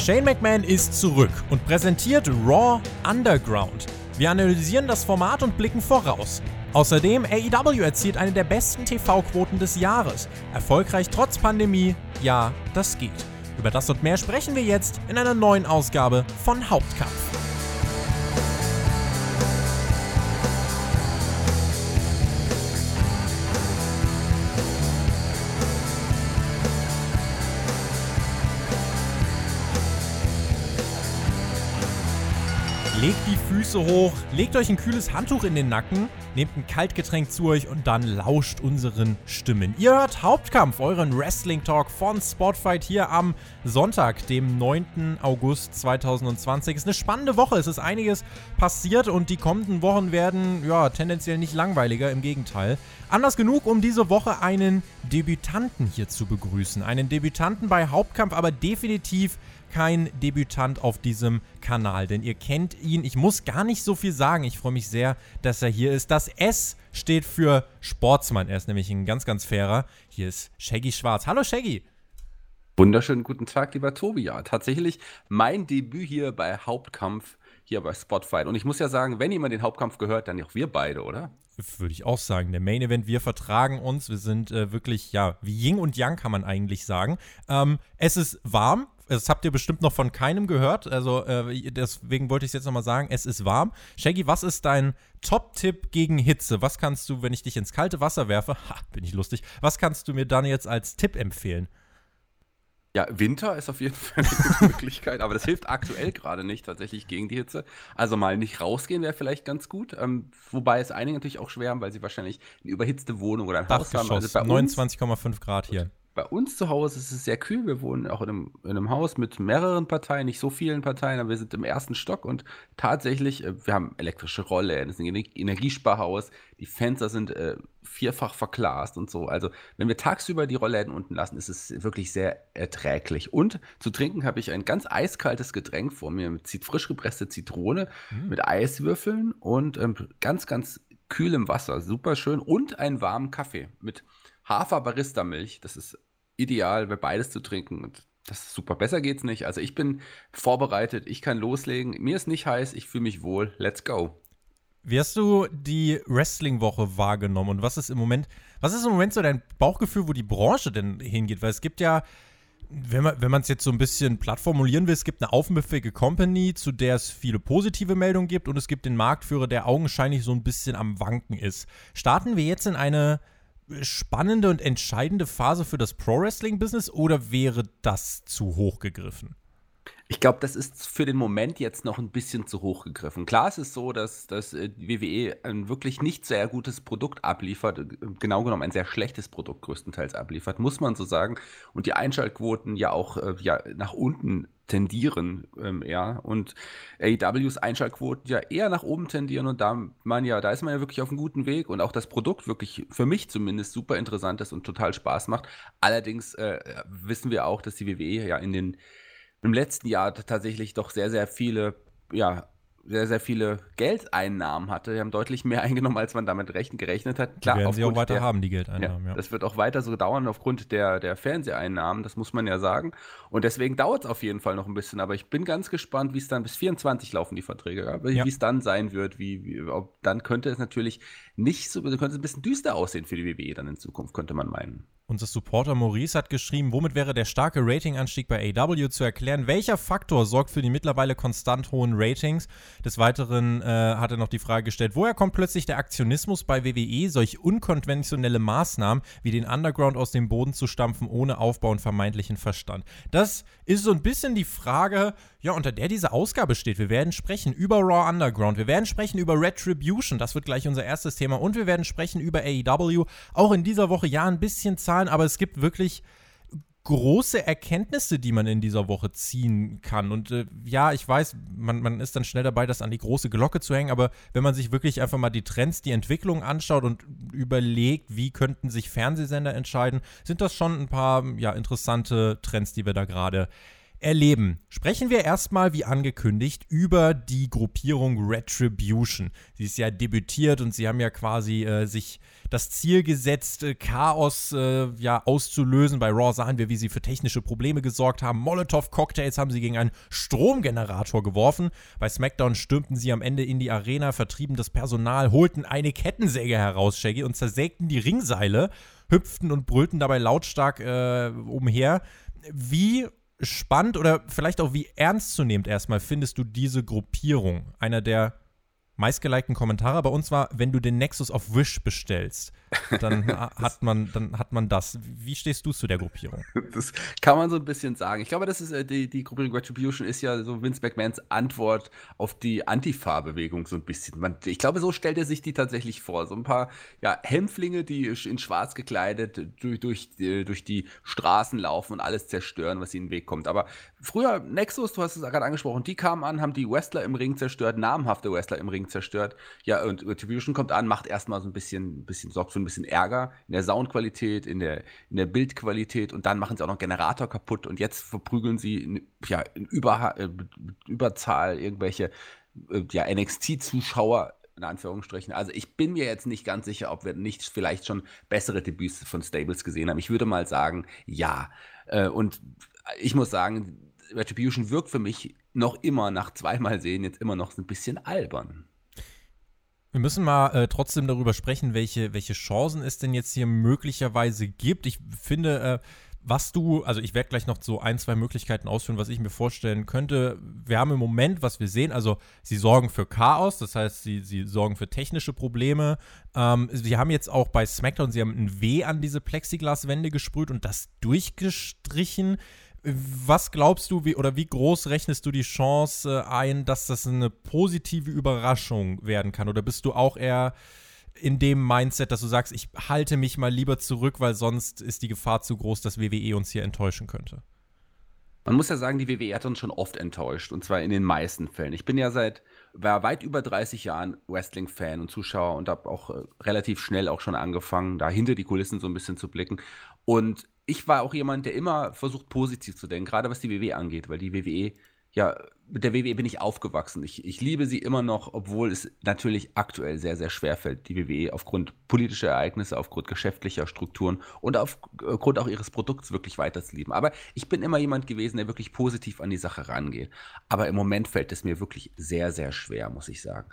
Shane McMahon ist zurück und präsentiert Raw Underground. Wir analysieren das Format und blicken voraus. Außerdem, AEW erzielt eine der besten TV-Quoten des Jahres. Erfolgreich trotz Pandemie, ja, das geht. Über das und mehr sprechen wir jetzt in einer neuen Ausgabe von Hauptkampf. Füße hoch, legt euch ein kühles Handtuch in den Nacken, nehmt ein Kaltgetränk zu euch und dann lauscht unseren Stimmen. Ihr hört Hauptkampf, euren Wrestling-Talk von Spotfight hier am Sonntag, dem 9. August 2020. Es ist eine spannende Woche, es ist einiges passiert und die kommenden Wochen werden ja tendenziell nicht langweiliger, im Gegenteil. Anders genug, um diese Woche einen Debütanten hier zu begrüßen. Einen Debütanten bei Hauptkampf, aber definitiv kein Debütant auf diesem Kanal, denn ihr kennt ihn. Ich muss gar nicht so viel sagen. Ich freue mich sehr, dass er hier ist. Das S steht für Sportsmann. Er ist nämlich ein ganz, ganz fairer. Hier ist Shaggy Schwarz. Hallo Shaggy. Wunderschönen guten Tag, lieber Tobi. Ja, tatsächlich mein Debüt hier bei Hauptkampf, hier bei Spotfight. Und ich muss ja sagen, wenn jemand den Hauptkampf gehört, dann auch wir beide, oder? Würde ich auch sagen. Der Main Event, wir vertragen uns. Wir sind äh, wirklich, ja, wie Ying und Yang kann man eigentlich sagen. Ähm, es ist warm. Das habt ihr bestimmt noch von keinem gehört. Also äh, deswegen wollte ich es jetzt nochmal sagen. Es ist warm. Shaggy, was ist dein Top-Tipp gegen Hitze? Was kannst du, wenn ich dich ins kalte Wasser werfe, ha, bin ich lustig, was kannst du mir dann jetzt als Tipp empfehlen? Ja, Winter ist auf jeden Fall eine gute Möglichkeit, aber das hilft aktuell gerade nicht tatsächlich gegen die Hitze. Also mal nicht rausgehen wäre vielleicht ganz gut. Ähm, wobei es einige natürlich auch schwer haben, weil sie wahrscheinlich eine überhitzte Wohnung oder ein Haus haben. Also 29,5 Grad hier bei uns zu Hause ist es sehr kühl. Wir wohnen auch in einem, in einem, Haus mit mehreren Parteien, nicht so vielen Parteien, aber wir sind im ersten Stock und tatsächlich, äh, wir haben elektrische Rolle, es ist ein Energiesparhaus, die Fenster sind äh, vierfach verglast und so. Also, wenn wir tagsüber die Rollläden unten lassen, ist es wirklich sehr erträglich. Und zu trinken habe ich ein ganz eiskaltes Getränk vor mir mit frisch gepresste Zitrone, mhm. mit Eiswürfeln und ähm, ganz, ganz kühlem Wasser. Super schön. Und einen warmen Kaffee mit Hafer-Barista-Milch. Das ist ideal, für beides zu trinken. Und das ist super. Besser geht's nicht. Also ich bin vorbereitet, ich kann loslegen. Mir ist nicht heiß, ich fühle mich wohl. Let's go. Wie hast du die Wrestling-Woche wahrgenommen und was ist im Moment, was ist im Moment so dein Bauchgefühl, wo die Branche denn hingeht? Weil es gibt ja, wenn man es jetzt so ein bisschen platt formulieren will, es gibt eine aufmüffige Company, zu der es viele positive Meldungen gibt und es gibt den Marktführer, der augenscheinlich so ein bisschen am Wanken ist. Starten wir jetzt in eine spannende und entscheidende Phase für das Pro-Wrestling-Business oder wäre das zu hoch gegriffen? Ich glaube, das ist für den Moment jetzt noch ein bisschen zu hoch gegriffen. Klar, es ist so, dass, dass äh, WWE ein wirklich nicht sehr gutes Produkt abliefert, äh, genau genommen ein sehr schlechtes Produkt größtenteils abliefert, muss man so sagen. Und die Einschaltquoten ja auch äh, ja, nach unten tendieren, ähm, ja. Und AEWs Einschaltquoten ja eher nach oben tendieren und da man ja, da ist man ja wirklich auf einem guten Weg und auch das Produkt wirklich für mich zumindest super interessant ist und total Spaß macht. Allerdings äh, wissen wir auch, dass die WWE ja in den im letzten Jahr tatsächlich doch sehr, sehr viele ja, sehr, sehr viele Geldeinnahmen hatte. Die haben deutlich mehr eingenommen, als man damit gerechnet hat. Klar, die werden sie auch weiter der, haben, die Geldeinnahmen. Ja, ja, Das wird auch weiter so dauern aufgrund der, der Fernseheinnahmen, das muss man ja sagen. Und deswegen dauert es auf jeden Fall noch ein bisschen. Aber ich bin ganz gespannt, wie es dann bis 24 laufen, die Verträge. Ja? Wie es dann sein wird. Wie, wie, ob, dann könnte es natürlich nicht so, könnte es ein bisschen düster aussehen für die WWE dann in Zukunft, könnte man meinen. Unser Supporter Maurice hat geschrieben, womit wäre der starke Ratinganstieg bei AW zu erklären? Welcher Faktor sorgt für die mittlerweile konstant hohen Ratings? Des Weiteren äh, hat er noch die Frage gestellt, woher kommt plötzlich der Aktionismus bei WWE, solch unkonventionelle Maßnahmen wie den Underground aus dem Boden zu stampfen, ohne Aufbau und vermeintlichen Verstand? Das ist so ein bisschen die Frage, ja, unter der diese Ausgabe steht. Wir werden sprechen über Raw Underground, wir werden sprechen über Retribution, das wird gleich unser erstes Thema, und wir werden sprechen über AEW. Auch in dieser Woche ja ein bisschen Zahlen, aber es gibt wirklich große Erkenntnisse, die man in dieser Woche ziehen kann. Und äh, ja, ich weiß, man, man ist dann schnell dabei, das an die große Glocke zu hängen, aber wenn man sich wirklich einfach mal die Trends, die Entwicklung anschaut und überlegt, wie könnten sich Fernsehsender entscheiden, sind das schon ein paar ja, interessante Trends, die wir da gerade erleben. Sprechen wir erstmal, wie angekündigt, über die Gruppierung Retribution. Sie ist ja debütiert und sie haben ja quasi äh, sich das Ziel gesetzt, äh, Chaos äh, ja auszulösen. Bei Raw sahen wir, wie sie für technische Probleme gesorgt haben. Molotov-Cocktails haben sie gegen einen Stromgenerator geworfen. Bei SmackDown stürmten sie am Ende in die Arena, vertrieben das Personal, holten eine Kettensäge heraus, Shaggy, und zersägten die Ringseile, hüpften und brüllten dabei lautstark äh, umher. Wie spannend oder vielleicht auch wie ernstzunehmend erstmal findest du diese Gruppierung? Einer der meistgelikten Kommentare bei uns war, wenn du den Nexus auf Wish bestellst, dann hat man, dann hat man das. Wie stehst du zu der Gruppierung? Das kann man so ein bisschen sagen. Ich glaube, das ist äh, die, die Gruppierung Retribution ist ja so Vince McMahons Antwort auf die Antifa-Bewegung so ein bisschen. Man, ich glaube, so stellt er sich die tatsächlich vor. So ein paar ja, Hämpflinge, die in schwarz gekleidet durch, durch, äh, durch die Straßen laufen und alles zerstören, was ihnen in den Weg kommt. Aber früher, Nexus, du hast es gerade angesprochen, die kamen an, haben die Wrestler im Ring zerstört, namhafte Wrestler im Ring zerstört. Ja, und Retribution kommt an, macht erstmal so ein bisschen, bisschen, sorgt für ein bisschen Ärger in der Soundqualität, in der, in der Bildqualität und dann machen sie auch noch Generator kaputt und jetzt verprügeln sie in, ja, in Über, äh, Überzahl irgendwelche äh, ja, NXT-Zuschauer in Anführungsstrichen. Also ich bin mir jetzt nicht ganz sicher, ob wir nicht vielleicht schon bessere Debüts von Stables gesehen haben. Ich würde mal sagen, ja. Äh, und ich muss sagen, Retribution wirkt für mich noch immer nach zweimal sehen jetzt immer noch ein bisschen albern. Wir müssen mal äh, trotzdem darüber sprechen, welche, welche Chancen es denn jetzt hier möglicherweise gibt. Ich finde, äh, was du, also ich werde gleich noch so ein, zwei Möglichkeiten ausführen, was ich mir vorstellen könnte. Wir haben im Moment, was wir sehen, also sie sorgen für Chaos, das heißt, sie, sie sorgen für technische Probleme. Ähm, sie haben jetzt auch bei SmackDown, sie haben ein W an diese Plexiglaswände gesprüht und das durchgestrichen. Was glaubst du, wie oder wie groß rechnest du die Chance ein, dass das eine positive Überraschung werden kann? Oder bist du auch eher in dem Mindset, dass du sagst, ich halte mich mal lieber zurück, weil sonst ist die Gefahr zu groß, dass WWE uns hier enttäuschen könnte? Man muss ja sagen, die WWE hat uns schon oft enttäuscht und zwar in den meisten Fällen. Ich bin ja seit war weit über 30 Jahren Wrestling-Fan und Zuschauer und habe auch äh, relativ schnell auch schon angefangen, da hinter die Kulissen so ein bisschen zu blicken. Und ich war auch jemand, der immer versucht, positiv zu denken, gerade was die WWE angeht, weil die WWE, ja, mit der WWE bin ich aufgewachsen. Ich, ich liebe sie immer noch, obwohl es natürlich aktuell sehr, sehr schwer fällt, die WWE aufgrund politischer Ereignisse, aufgrund geschäftlicher Strukturen und aufgrund auch ihres Produkts wirklich weiter zu lieben. Aber ich bin immer jemand gewesen, der wirklich positiv an die Sache rangeht. Aber im Moment fällt es mir wirklich sehr, sehr schwer, muss ich sagen.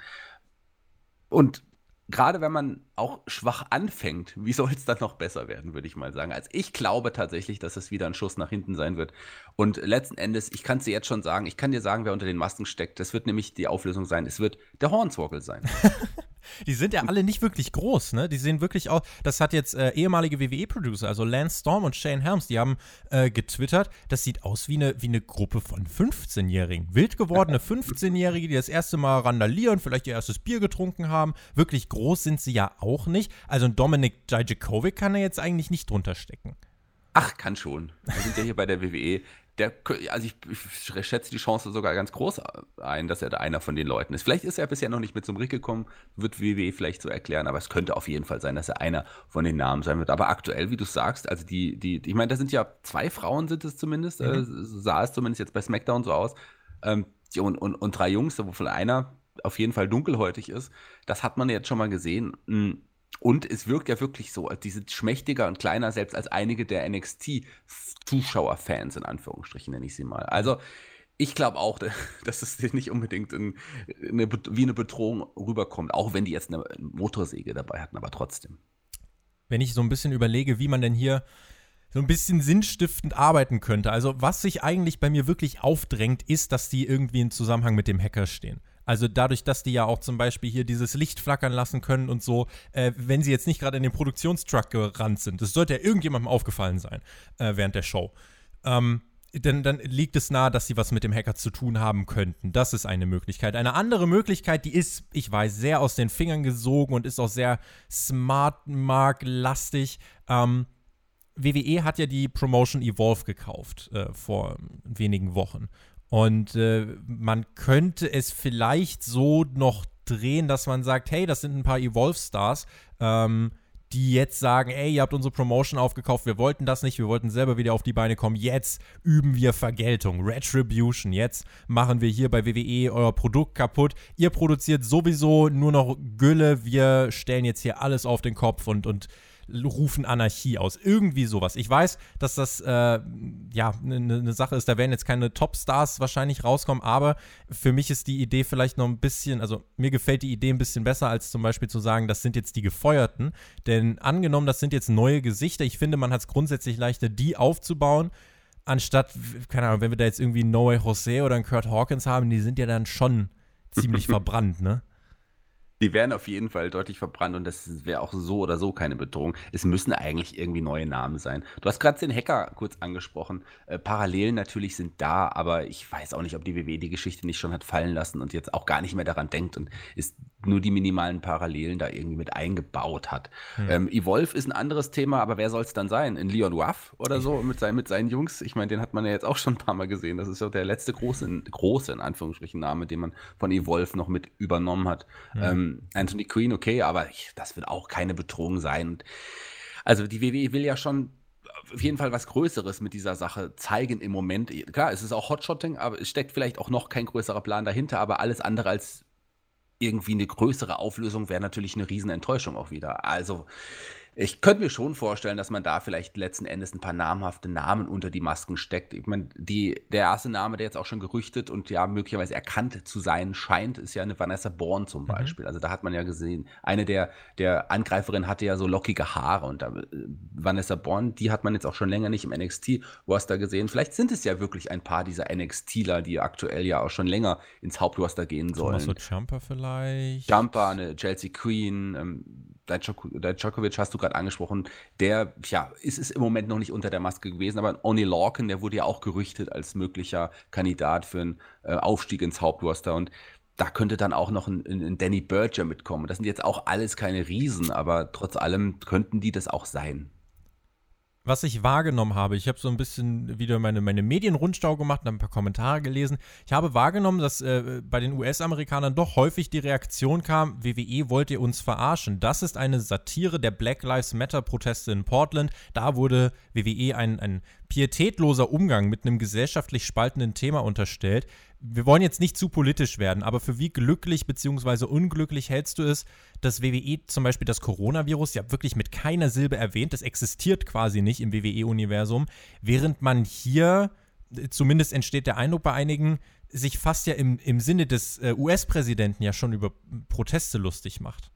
Und gerade wenn man auch schwach anfängt, wie soll es dann noch besser werden, würde ich mal sagen. Also ich glaube tatsächlich, dass es wieder ein Schuss nach hinten sein wird. Und letzten Endes, ich kann es dir jetzt schon sagen, ich kann dir sagen, wer unter den Masken steckt. Das wird nämlich die Auflösung sein. Es wird der Hornswoggle sein. Die sind ja alle nicht wirklich groß, ne? Die sehen wirklich auch, das hat jetzt äh, ehemalige WWE-Producer, also Lance Storm und Shane Helms, die haben äh, getwittert, das sieht aus wie eine, wie eine Gruppe von 15-Jährigen. Wild gewordene 15-Jährige, die das erste Mal randalieren, vielleicht ihr erstes Bier getrunken haben. Wirklich groß sind sie ja auch nicht. Also ein Dominik Dijakovic kann er jetzt eigentlich nicht drunter stecken. Ach, kann schon. Wir sind ja hier bei der WWE der, also ich, ich, schätze die Chance sogar ganz groß ein, dass er da einer von den Leuten ist. Vielleicht ist er bisher noch nicht mit zum Rick gekommen, wird WWE vielleicht so erklären, aber es könnte auf jeden Fall sein, dass er einer von den Namen sein wird. Aber aktuell, wie du sagst, also die, die, ich meine, da sind ja zwei Frauen sind es zumindest, mhm. äh, sah es zumindest jetzt bei SmackDown so aus, ähm, und, und, und drei Jungs, wovon einer auf jeden Fall dunkelhäutig ist. Das hat man jetzt schon mal gesehen. Und es wirkt ja wirklich so, die sind schmächtiger und kleiner selbst als einige der NXT-Zuschauerfans, in Anführungsstrichen nenne ich sie mal. Also ich glaube auch, dass es nicht unbedingt in, eine, wie eine Bedrohung rüberkommt, auch wenn die jetzt eine Motorsäge dabei hatten, aber trotzdem. Wenn ich so ein bisschen überlege, wie man denn hier so ein bisschen sinnstiftend arbeiten könnte. Also was sich eigentlich bei mir wirklich aufdrängt, ist, dass die irgendwie in Zusammenhang mit dem Hacker stehen. Also dadurch, dass die ja auch zum Beispiel hier dieses Licht flackern lassen können und so, äh, wenn sie jetzt nicht gerade in den Produktionstruck gerannt sind. Das sollte ja irgendjemandem aufgefallen sein äh, während der Show. Ähm, dann, dann, liegt es nahe, dass sie was mit dem Hacker zu tun haben könnten. Das ist eine Möglichkeit. Eine andere Möglichkeit, die ist, ich weiß, sehr aus den Fingern gesogen und ist auch sehr Smart-Mark-lastig. Ähm, WWE hat ja die Promotion Evolve gekauft äh, vor wenigen Wochen. Und äh, man könnte es vielleicht so noch drehen, dass man sagt, hey, das sind ein paar Evolve-Stars, ähm, die jetzt sagen, ey, ihr habt unsere Promotion aufgekauft, wir wollten das nicht, wir wollten selber wieder auf die Beine kommen, jetzt üben wir Vergeltung, Retribution, jetzt machen wir hier bei WWE euer Produkt kaputt, ihr produziert sowieso nur noch Gülle, wir stellen jetzt hier alles auf den Kopf und, und rufen Anarchie aus. Irgendwie sowas. Ich weiß, dass das äh, ja eine ne Sache ist. Da werden jetzt keine Topstars wahrscheinlich rauskommen, aber für mich ist die Idee vielleicht noch ein bisschen, also mir gefällt die Idee ein bisschen besser, als zum Beispiel zu sagen, das sind jetzt die Gefeuerten. Denn angenommen, das sind jetzt neue Gesichter, ich finde, man hat es grundsätzlich leichter, die aufzubauen anstatt, keine Ahnung, wenn wir da jetzt irgendwie Noe Jose oder einen Kurt Hawkins haben, die sind ja dann schon ziemlich verbrannt, ne? Die wären auf jeden Fall deutlich verbrannt und das wäre auch so oder so keine Bedrohung. Es müssen eigentlich irgendwie neue Namen sein. Du hast gerade den Hacker kurz angesprochen. Äh, Parallelen natürlich sind da, aber ich weiß auch nicht, ob die WW die Geschichte nicht schon hat fallen lassen und jetzt auch gar nicht mehr daran denkt und ist nur die minimalen Parallelen da irgendwie mit eingebaut hat. Hm. Ähm, Evolve ist ein anderes Thema, aber wer soll es dann sein? In Leon Ruff oder so mit, sein, mit seinen Jungs? Ich meine, den hat man ja jetzt auch schon ein paar Mal gesehen. Das ist ja der letzte große, große in Anführungsstrichen Name, den man von Evolve noch mit übernommen hat. Hm. Ähm, Anthony Queen, okay, aber ich, das wird auch keine Bedrohung sein. also die WWE will ja schon auf jeden Fall was Größeres mit dieser Sache zeigen im Moment. Klar, es ist auch Hotshotting, aber es steckt vielleicht auch noch kein größerer Plan dahinter, aber alles andere als irgendwie eine größere Auflösung wäre natürlich eine Riesenenttäuschung auch wieder. Also ich könnte mir schon vorstellen, dass man da vielleicht letzten Endes ein paar namhafte Namen unter die Masken steckt. Ich meine, die, der erste Name, der jetzt auch schon gerüchtet und ja möglicherweise erkannt zu sein scheint, ist ja eine Vanessa Bourne zum mhm. Beispiel. Mhm. Also da hat man ja gesehen, eine der, der Angreiferinnen hatte ja so lockige Haare und da, äh, Vanessa Bourne, die hat man jetzt auch schon länger nicht im NXT. Wo hast du da gesehen? Vielleicht sind es ja wirklich ein paar dieser NXTler, die aktuell ja auch schon länger ins Hauptroster gehen sollen. So Jumper vielleicht? Jumper, eine Chelsea Queen, ähm, Djokovic hast du gerade angesprochen, der, ja, ist es im Moment noch nicht unter der Maske gewesen, aber Oni Lorcan, der wurde ja auch gerüchtet als möglicher Kandidat für einen äh, Aufstieg ins Hauptroster und da könnte dann auch noch ein, ein Danny Berger mitkommen. Das sind jetzt auch alles keine Riesen, aber trotz allem könnten die das auch sein was ich wahrgenommen habe, ich habe so ein bisschen wieder meine, meine Medienrundstau gemacht und ein paar Kommentare gelesen. Ich habe wahrgenommen, dass äh, bei den US-Amerikanern doch häufig die Reaktion kam, WWE wollt ihr uns verarschen. Das ist eine Satire der Black Lives Matter-Proteste in Portland. Da wurde WWE ein, ein pietätloser Umgang mit einem gesellschaftlich spaltenden Thema unterstellt wir wollen jetzt nicht zu politisch werden, aber für wie glücklich bzw. unglücklich hältst du es, dass WWE zum Beispiel das Coronavirus ja wirklich mit keiner Silbe erwähnt, das existiert quasi nicht im WWE-Universum, während man hier, zumindest entsteht der Eindruck bei einigen, sich fast ja im, im Sinne des äh, US-Präsidenten ja schon über Proteste lustig macht.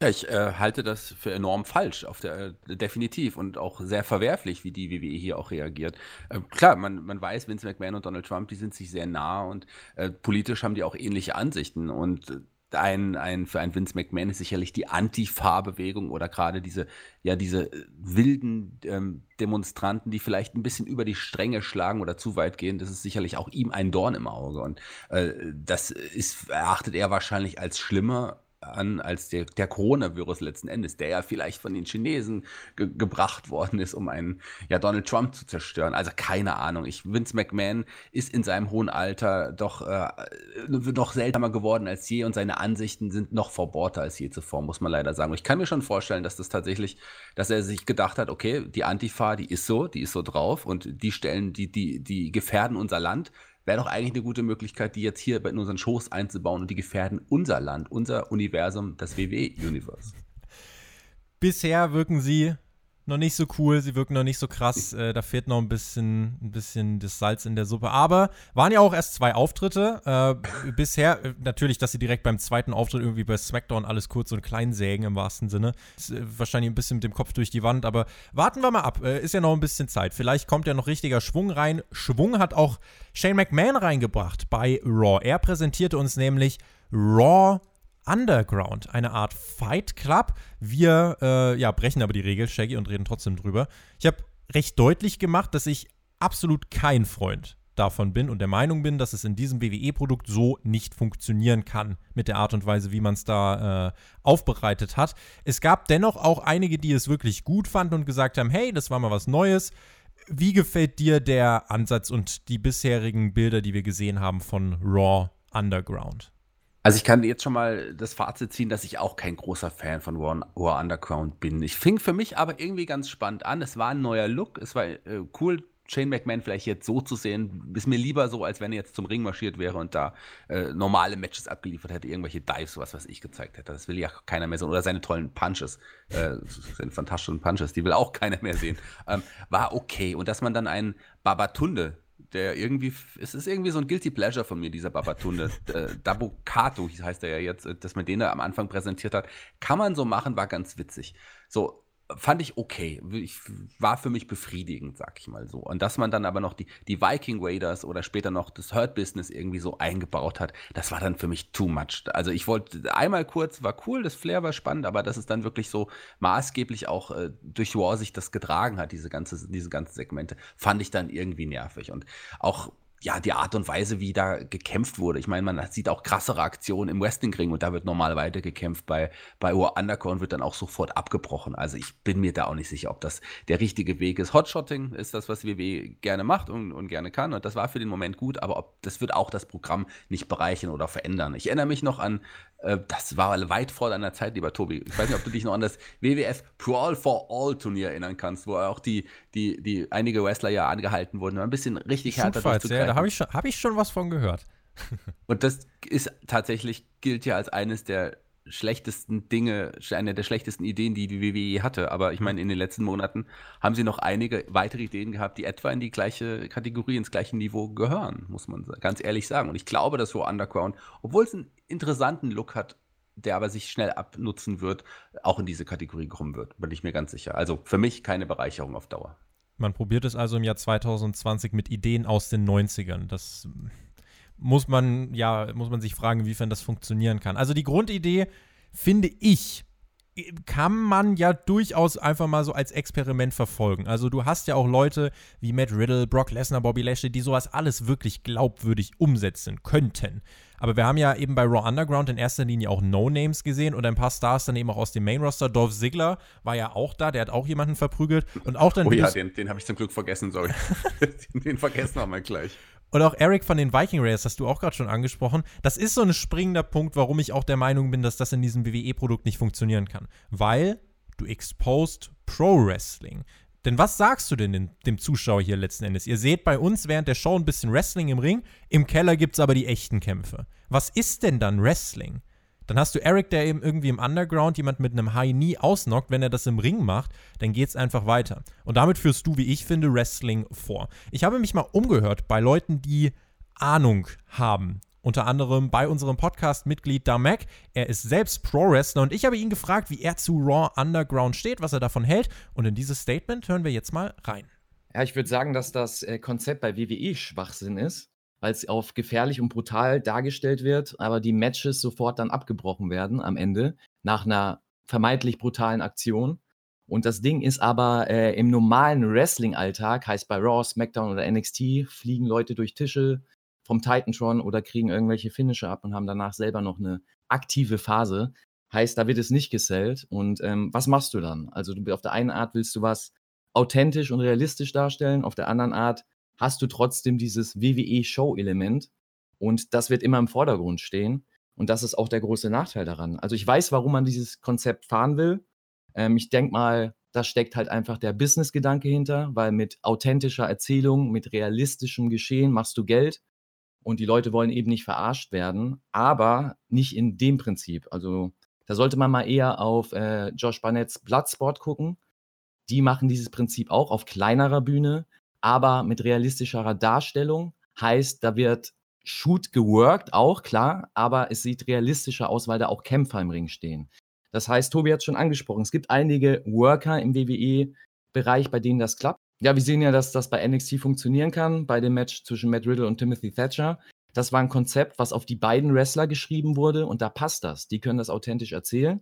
Ja, ich äh, halte das für enorm falsch, auf der, äh, definitiv und auch sehr verwerflich, wie die WWE hier auch reagiert. Äh, klar, man, man weiß, Vince McMahon und Donald Trump, die sind sich sehr nah und äh, politisch haben die auch ähnliche Ansichten und äh, ein, ein, für einen Vince McMahon ist sicherlich die Antifa-Bewegung oder gerade diese, ja, diese äh, wilden ähm, Demonstranten, die vielleicht ein bisschen über die Stränge schlagen oder zu weit gehen, das ist sicherlich auch ihm ein Dorn im Auge. Und äh, das ist, erachtet er wahrscheinlich als schlimmer an als der, der Coronavirus letzten Endes, der ja vielleicht von den Chinesen ge gebracht worden ist, um einen ja, Donald Trump zu zerstören. Also keine Ahnung. Ich, Vince McMahon ist in seinem hohen Alter doch äh, noch seltener geworden als je und seine Ansichten sind noch verbohrter als je zuvor, muss man leider sagen. Und ich kann mir schon vorstellen, dass das tatsächlich, dass er sich gedacht hat, okay, die Antifa, die ist so, die ist so drauf und die stellen, die, die, die gefährden unser Land wäre doch eigentlich eine gute Möglichkeit, die jetzt hier in unseren Shows einzubauen und die gefährden unser Land, unser Universum, das WWE-Universe. Bisher wirken sie noch nicht so cool, sie wirken noch nicht so krass. Äh, da fehlt noch ein bisschen, ein bisschen das Salz in der Suppe. Aber waren ja auch erst zwei Auftritte. Äh, bisher, äh, natürlich, dass sie direkt beim zweiten Auftritt irgendwie bei SmackDown alles kurz und klein sägen im wahrsten Sinne. Ist, äh, wahrscheinlich ein bisschen mit dem Kopf durch die Wand, aber warten wir mal ab. Äh, ist ja noch ein bisschen Zeit. Vielleicht kommt ja noch richtiger Schwung rein. Schwung hat auch Shane McMahon reingebracht bei Raw. Er präsentierte uns nämlich Raw Underground, eine Art Fight Club. Wir äh, ja, brechen aber die Regel, Shaggy, und reden trotzdem drüber. Ich habe recht deutlich gemacht, dass ich absolut kein Freund davon bin und der Meinung bin, dass es in diesem WWE-Produkt so nicht funktionieren kann mit der Art und Weise, wie man es da äh, aufbereitet hat. Es gab dennoch auch einige, die es wirklich gut fanden und gesagt haben, hey, das war mal was Neues. Wie gefällt dir der Ansatz und die bisherigen Bilder, die wir gesehen haben von Raw Underground? Also ich kann jetzt schon mal das Fazit ziehen, dass ich auch kein großer Fan von War, Underground bin. Ich fing für mich aber irgendwie ganz spannend an. Es war ein neuer Look, es war äh, cool, Shane McMahon vielleicht jetzt so zu sehen. Ist mir lieber so, als wenn er jetzt zum Ring marschiert wäre und da äh, normale Matches abgeliefert hätte, irgendwelche Dives, was weiß ich, gezeigt hätte. Das will ja keiner mehr sehen. Oder seine tollen Punches, äh, seine fantastischen Punches, die will auch keiner mehr sehen. Ähm, war okay. Und dass man dann einen Babatunde der irgendwie, es ist irgendwie so ein Guilty Pleasure von mir, dieser Babatunde. äh, Dabukato heißt er ja jetzt, äh, dass man den da am Anfang präsentiert hat. Kann man so machen, war ganz witzig. So, fand ich okay. Ich, war für mich befriedigend, sag ich mal so. Und dass man dann aber noch die, die Viking Raiders oder später noch das Hurt Business irgendwie so eingebaut hat, das war dann für mich too much. Also ich wollte einmal kurz, war cool, das Flair war spannend, aber dass es dann wirklich so maßgeblich auch äh, durch War sich das getragen hat, diese ganze, diese ganzen Segmente, fand ich dann irgendwie nervig. Und auch ja, die Art und Weise, wie da gekämpft wurde. Ich meine, man sieht auch krassere Aktionen im Wrestling-Ring und da wird normal weiter gekämpft. Bei, bei Undercore wird dann auch sofort abgebrochen. Also ich bin mir da auch nicht sicher, ob das der richtige Weg ist. Hotshotting ist das, was WWE gerne macht und, und gerne kann und das war für den Moment gut, aber ob, das wird auch das Programm nicht bereichern oder verändern. Ich erinnere mich noch an äh, das war weit vor deiner Zeit, lieber Tobi. Ich weiß nicht, ob du dich noch an das WWF Brawl for All Turnier erinnern kannst, wo auch die, die, die einige Wrestler ja angehalten wurden, ein bisschen richtig härter Ja, da habe ich, schon, hab ich schon was von gehört. Und das ist tatsächlich, gilt ja als eines der schlechtesten Dinge, eine der schlechtesten Ideen, die die WWE hatte. Aber ich meine, in den letzten Monaten haben sie noch einige weitere Ideen gehabt, die etwa in die gleiche Kategorie, ins gleiche Niveau gehören, muss man ganz ehrlich sagen. Und ich glaube, dass so Underground, obwohl es einen interessanten Look hat, der aber sich schnell abnutzen wird, auch in diese Kategorie kommen wird, bin ich mir ganz sicher. Also für mich keine Bereicherung auf Dauer. Man probiert es also im Jahr 2020 mit Ideen aus den 90ern. Das muss man, ja, muss man sich fragen, inwiefern das funktionieren kann. Also die Grundidee, finde ich, kann man ja durchaus einfach mal so als Experiment verfolgen. Also du hast ja auch Leute wie Matt Riddle, Brock Lesnar, Bobby Lashley, die sowas alles wirklich glaubwürdig umsetzen könnten. Aber wir haben ja eben bei Raw Underground in erster Linie auch No-Names gesehen und ein paar Stars dann eben auch aus dem Main-Roster. Dolph Ziggler war ja auch da, der hat auch jemanden verprügelt. Und auch dann. Oh ja, den, den habe ich zum Glück vergessen, sorry. den vergessen wir mal gleich. Und auch Eric von den Viking Raiders hast du auch gerade schon angesprochen. Das ist so ein springender Punkt, warum ich auch der Meinung bin, dass das in diesem WWE-Produkt nicht funktionieren kann. Weil du exposed Pro Wrestling. Denn was sagst du denn dem, dem, Zuschauer hier letzten Endes? Ihr seht bei uns während der Show ein bisschen Wrestling im Ring, im Keller gibt es aber die echten Kämpfe. Was ist denn dann Wrestling? Dann hast du Eric, der eben irgendwie im Underground jemand mit einem High Knee ausnockt. Wenn er das im Ring macht, dann geht es einfach weiter. Und damit führst du, wie ich finde, Wrestling vor. Ich habe mich mal umgehört bei Leuten, die Ahnung haben. Unter anderem bei unserem Podcast-Mitglied Damek. Er ist selbst Pro-Wrestler und ich habe ihn gefragt, wie er zu Raw Underground steht, was er davon hält. Und in dieses Statement hören wir jetzt mal rein. Ja, ich würde sagen, dass das äh, Konzept bei WWE Schwachsinn ist weil es auf gefährlich und brutal dargestellt wird, aber die Matches sofort dann abgebrochen werden am Ende nach einer vermeintlich brutalen Aktion. Und das Ding ist aber äh, im normalen Wrestling-Alltag, heißt bei Raw, SmackDown oder NXT, fliegen Leute durch Tische vom Titantron oder kriegen irgendwelche Finisher ab und haben danach selber noch eine aktive Phase. Heißt, da wird es nicht gesellt. Und ähm, was machst du dann? Also du, auf der einen Art willst du was authentisch und realistisch darstellen, auf der anderen Art hast du trotzdem dieses WWE-Show-Element und das wird immer im Vordergrund stehen. Und das ist auch der große Nachteil daran. Also ich weiß, warum man dieses Konzept fahren will. Ähm, ich denke mal, da steckt halt einfach der Business-Gedanke hinter, weil mit authentischer Erzählung, mit realistischem Geschehen machst du Geld und die Leute wollen eben nicht verarscht werden, aber nicht in dem Prinzip. Also da sollte man mal eher auf äh, Josh Barnetts Bloodsport gucken. Die machen dieses Prinzip auch auf kleinerer Bühne, aber mit realistischerer Darstellung. Heißt, da wird Shoot geworkt, auch klar, aber es sieht realistischer aus, weil da auch Kämpfer im Ring stehen. Das heißt, Tobi hat es schon angesprochen, es gibt einige Worker im WWE-Bereich, bei denen das klappt. Ja, wir sehen ja, dass das bei NXT funktionieren kann, bei dem Match zwischen Matt Riddle und Timothy Thatcher. Das war ein Konzept, was auf die beiden Wrestler geschrieben wurde und da passt das. Die können das authentisch erzählen.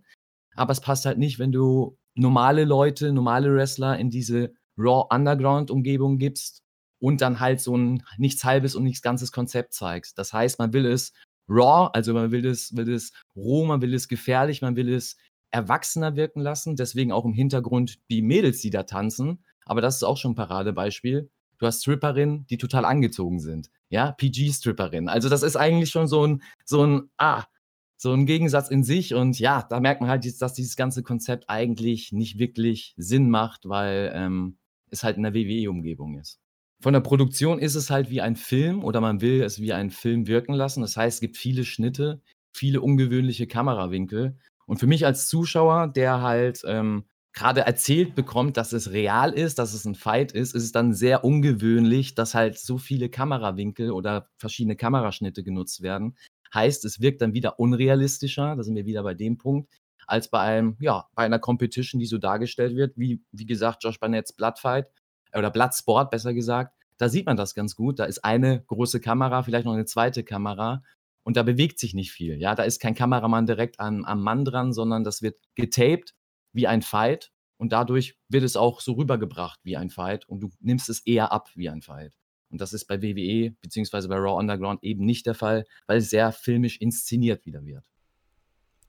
Aber es passt halt nicht, wenn du normale Leute, normale Wrestler in diese Raw Underground Umgebung gibst und dann halt so ein nichts halbes und nichts ganzes Konzept zeigst. Das heißt, man will es raw, also man will es, will es roh, man will es gefährlich, man will es erwachsener wirken lassen. Deswegen auch im Hintergrund die Mädels, die da tanzen. Aber das ist auch schon ein Paradebeispiel. Du hast Stripperinnen, die total angezogen sind. Ja, PG-Stripperinnen. Also das ist eigentlich schon so ein, so ein, ah, so ein Gegensatz in sich. Und ja, da merkt man halt, dass dieses ganze Konzept eigentlich nicht wirklich Sinn macht, weil ähm, es halt in der WWE-Umgebung ist. Von der Produktion ist es halt wie ein Film oder man will es wie ein Film wirken lassen. Das heißt, es gibt viele Schnitte, viele ungewöhnliche Kamerawinkel. Und für mich als Zuschauer, der halt ähm, gerade erzählt bekommt, dass es real ist, dass es ein Fight ist, ist es dann sehr ungewöhnlich, dass halt so viele Kamerawinkel oder verschiedene Kameraschnitte genutzt werden. Heißt, es wirkt dann wieder unrealistischer, da sind wir wieder bei dem Punkt, als bei einem, ja, bei einer Competition, die so dargestellt wird, wie, wie gesagt, Josh Barnett's Bloodfight oder Bloodsport, besser gesagt. Da sieht man das ganz gut. Da ist eine große Kamera, vielleicht noch eine zweite Kamera und da bewegt sich nicht viel. Ja, da ist kein Kameramann direkt an, am Mann dran, sondern das wird getaped wie ein Fight und dadurch wird es auch so rübergebracht wie ein Fight und du nimmst es eher ab wie ein Fight. Und das ist bei WWE bzw. bei Raw Underground eben nicht der Fall, weil es sehr filmisch inszeniert wieder wird.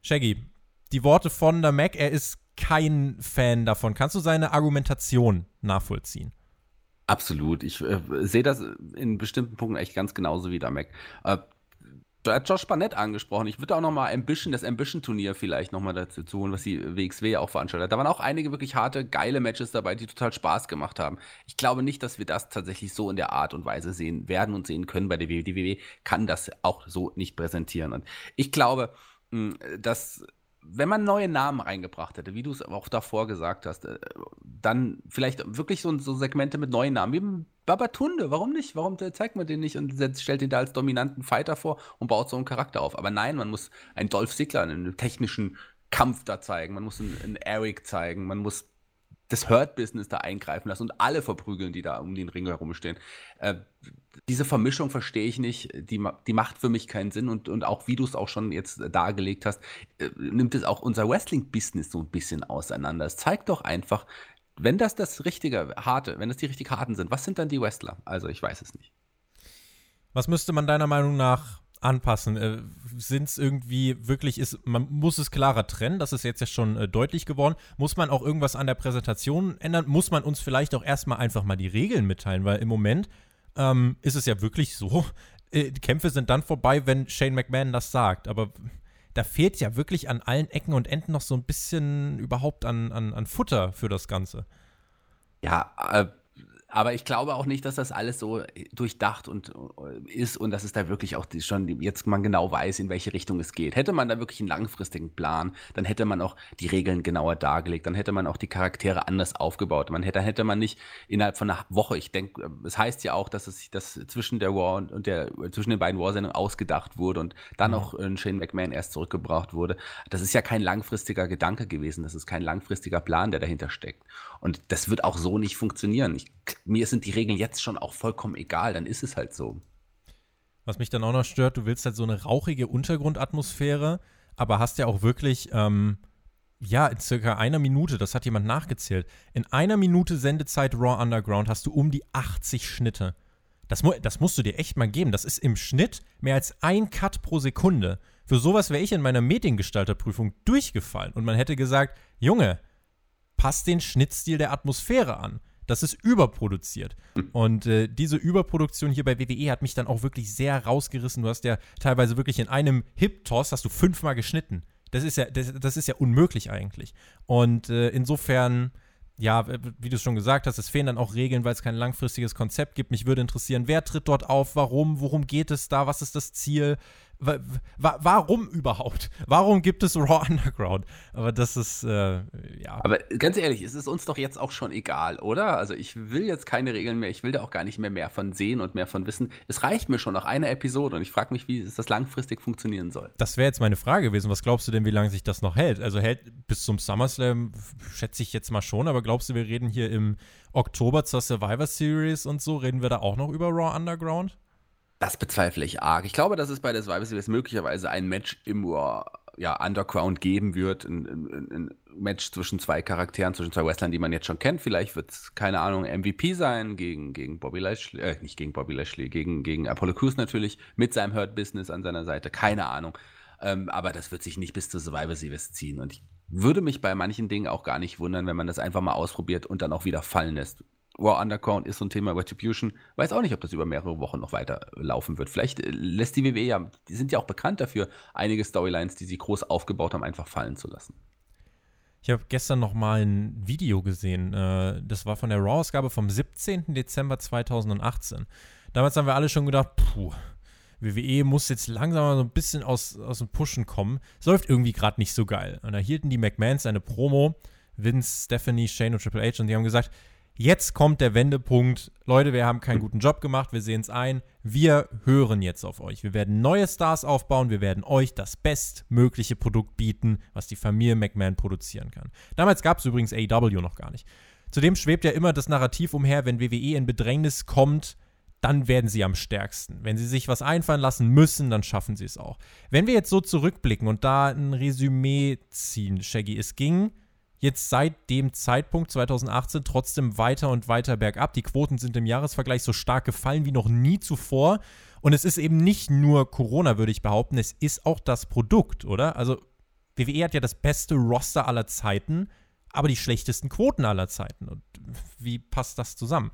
Shaggy, die Worte von der Mac, er ist kein Fan davon. Kannst du seine Argumentation nachvollziehen? Absolut. Ich äh, sehe das in bestimmten Punkten echt ganz genauso wie der Mac. Äh, Du hast Josh Barnett angesprochen. Ich würde auch noch mal Ambition, das Ambition-Turnier vielleicht noch mal dazu holen, was die WXW auch veranstaltet. Da waren auch einige wirklich harte, geile Matches dabei, die total Spaß gemacht haben. Ich glaube nicht, dass wir das tatsächlich so in der Art und Weise sehen werden und sehen können bei der WWE. Die WWE kann das auch so nicht präsentieren. Und ich glaube, hm, dass wenn man neue Namen reingebracht hätte, wie du es auch davor gesagt hast, äh, dann vielleicht wirklich so, so Segmente mit neuen Namen, wie Babatunde, warum nicht? Warum zeigt man den nicht und stellt ihn da als dominanten Fighter vor und baut so einen Charakter auf? Aber nein, man muss einen Dolph Ziggler, einen technischen Kampf da zeigen, man muss einen, einen Eric zeigen, man muss das Hurt-Business da eingreifen lassen und alle verprügeln, die da um den Ring herumstehen. Äh, diese Vermischung verstehe ich nicht. Die, die macht für mich keinen Sinn. Und, und auch wie du es auch schon jetzt dargelegt hast, äh, nimmt es auch unser Wrestling-Business so ein bisschen auseinander. Es zeigt doch einfach, wenn das das richtige, harte, wenn das die richtig harten sind, was sind dann die Wrestler? Also ich weiß es nicht. Was müsste man deiner Meinung nach anpassen? Äh, Sind es irgendwie wirklich, ist, man muss es klarer trennen, das ist jetzt ja schon äh, deutlich geworden. Muss man auch irgendwas an der Präsentation ändern? Muss man uns vielleicht auch erstmal einfach mal die Regeln mitteilen? Weil im Moment ähm, ist es ja wirklich so, äh, die Kämpfe sind dann vorbei, wenn Shane McMahon das sagt. Aber da fehlt ja wirklich an allen Ecken und Enden noch so ein bisschen überhaupt an, an, an Futter für das Ganze. Ja, äh, aber ich glaube auch nicht, dass das alles so äh, durchdacht und äh, ist und dass es da wirklich auch schon jetzt man genau weiß, in welche Richtung es geht. Hätte man da wirklich einen langfristigen Plan, dann hätte man auch die Regeln genauer dargelegt, dann hätte man auch die Charaktere anders aufgebaut. Man hätte, dann hätte man nicht innerhalb von einer Woche, ich denke, äh, es heißt ja auch, dass es das zwischen der War und der zwischen den beiden War-Sendungen ausgedacht wurde und dann mhm. auch äh, Shane McMahon erst zurückgebracht wurde. Das ist ja kein langfristiger Gedanke gewesen, das ist kein langfristiger Plan, der dahinter steckt. Und das wird auch so nicht funktionieren. Ich mir sind die Regeln jetzt schon auch vollkommen egal, dann ist es halt so. Was mich dann auch noch stört, du willst halt so eine rauchige Untergrundatmosphäre, aber hast ja auch wirklich, ähm, ja, in circa einer Minute, das hat jemand nachgezählt, in einer Minute Sendezeit Raw Underground hast du um die 80 Schnitte. Das, mu das musst du dir echt mal geben. Das ist im Schnitt mehr als ein Cut pro Sekunde. Für sowas wäre ich in meiner Mediengestalterprüfung durchgefallen und man hätte gesagt, Junge, pass den Schnittstil der Atmosphäre an. Das ist überproduziert. Hm. Und äh, diese Überproduktion hier bei WWE hat mich dann auch wirklich sehr rausgerissen. Du hast ja teilweise wirklich in einem Hip-Toss hast du fünfmal geschnitten. Das ist ja, das, das ist ja unmöglich eigentlich. Und äh, insofern, ja, wie du es schon gesagt hast, es fehlen dann auch Regeln, weil es kein langfristiges Konzept gibt. Mich würde interessieren, wer tritt dort auf, warum, worum geht es da, was ist das Ziel? Warum überhaupt? Warum gibt es Raw Underground? Aber das ist, äh, ja. Aber ganz ehrlich, es ist uns doch jetzt auch schon egal, oder? Also ich will jetzt keine Regeln mehr, ich will da auch gar nicht mehr mehr von sehen und mehr von wissen. Es reicht mir schon nach einer Episode und ich frage mich, wie es das langfristig funktionieren soll. Das wäre jetzt meine Frage gewesen. Was glaubst du denn, wie lange sich das noch hält? Also hält bis zum SummerSlam, schätze ich jetzt mal schon, aber glaubst du, wir reden hier im Oktober zur Survivor Series und so, reden wir da auch noch über Raw Underground? Das bezweifle ich arg. Ich glaube, dass es bei der Survivor Series möglicherweise ein Match im ja, Underground geben wird. Ein, ein, ein, Match zwischen zwei Charakteren, zwischen zwei Wrestlern, die man jetzt schon kennt. Vielleicht wird es, keine Ahnung, MVP sein gegen, gegen Bobby Lashley, äh, nicht gegen Bobby Lashley, gegen, gegen Apollo Crews natürlich, mit seinem Hurt Business an seiner Seite. Keine Ahnung. Ähm, aber das wird sich nicht bis zur Survivor Series ziehen. Und ich würde mich bei manchen Dingen auch gar nicht wundern, wenn man das einfach mal ausprobiert und dann auch wieder fallen lässt War Underground ist so ein Thema, Retribution. Weiß auch nicht, ob das über mehrere Wochen noch weiter laufen wird. Vielleicht äh, lässt die WWE ja, die sind ja auch bekannt dafür, einige Storylines, die sie groß aufgebaut haben, einfach fallen zu lassen. Ich habe gestern noch mal ein Video gesehen. Äh, das war von der Raw-Ausgabe vom 17. Dezember 2018. Damals haben wir alle schon gedacht, puh, WWE muss jetzt langsam mal so ein bisschen aus, aus dem Pushen kommen. Es läuft irgendwie gerade nicht so geil. Und da hielten die McMahons eine Promo, Vince, Stephanie, Shane und Triple H, und die haben gesagt, jetzt kommt der Wendepunkt. Leute, wir haben keinen guten Job gemacht, wir sehen es ein. Wir hören jetzt auf euch. Wir werden neue Stars aufbauen, wir werden euch das bestmögliche Produkt bieten, was die Familie McMahon produzieren kann. Damals gab es übrigens AEW noch gar nicht. Zudem schwebt ja immer das Narrativ umher, wenn WWE in Bedrängnis kommt, dann werden sie am stärksten. Wenn sie sich was einfallen lassen müssen, dann schaffen sie es auch. Wenn wir jetzt so zurückblicken und da ein Resümee ziehen, Shaggy, es ging jetzt seit dem Zeitpunkt 2018 trotzdem weiter und weiter bergab. Die Quoten sind im Jahresvergleich so stark gefallen wie noch nie zuvor. Und es ist eben nicht nur Corona, würde ich behaupten, es ist auch das Produkt, oder? Also WWE hat ja das beste Roster aller Zeiten, aber die schlechtesten Quoten aller Zeiten. Und wie passt das zusammen?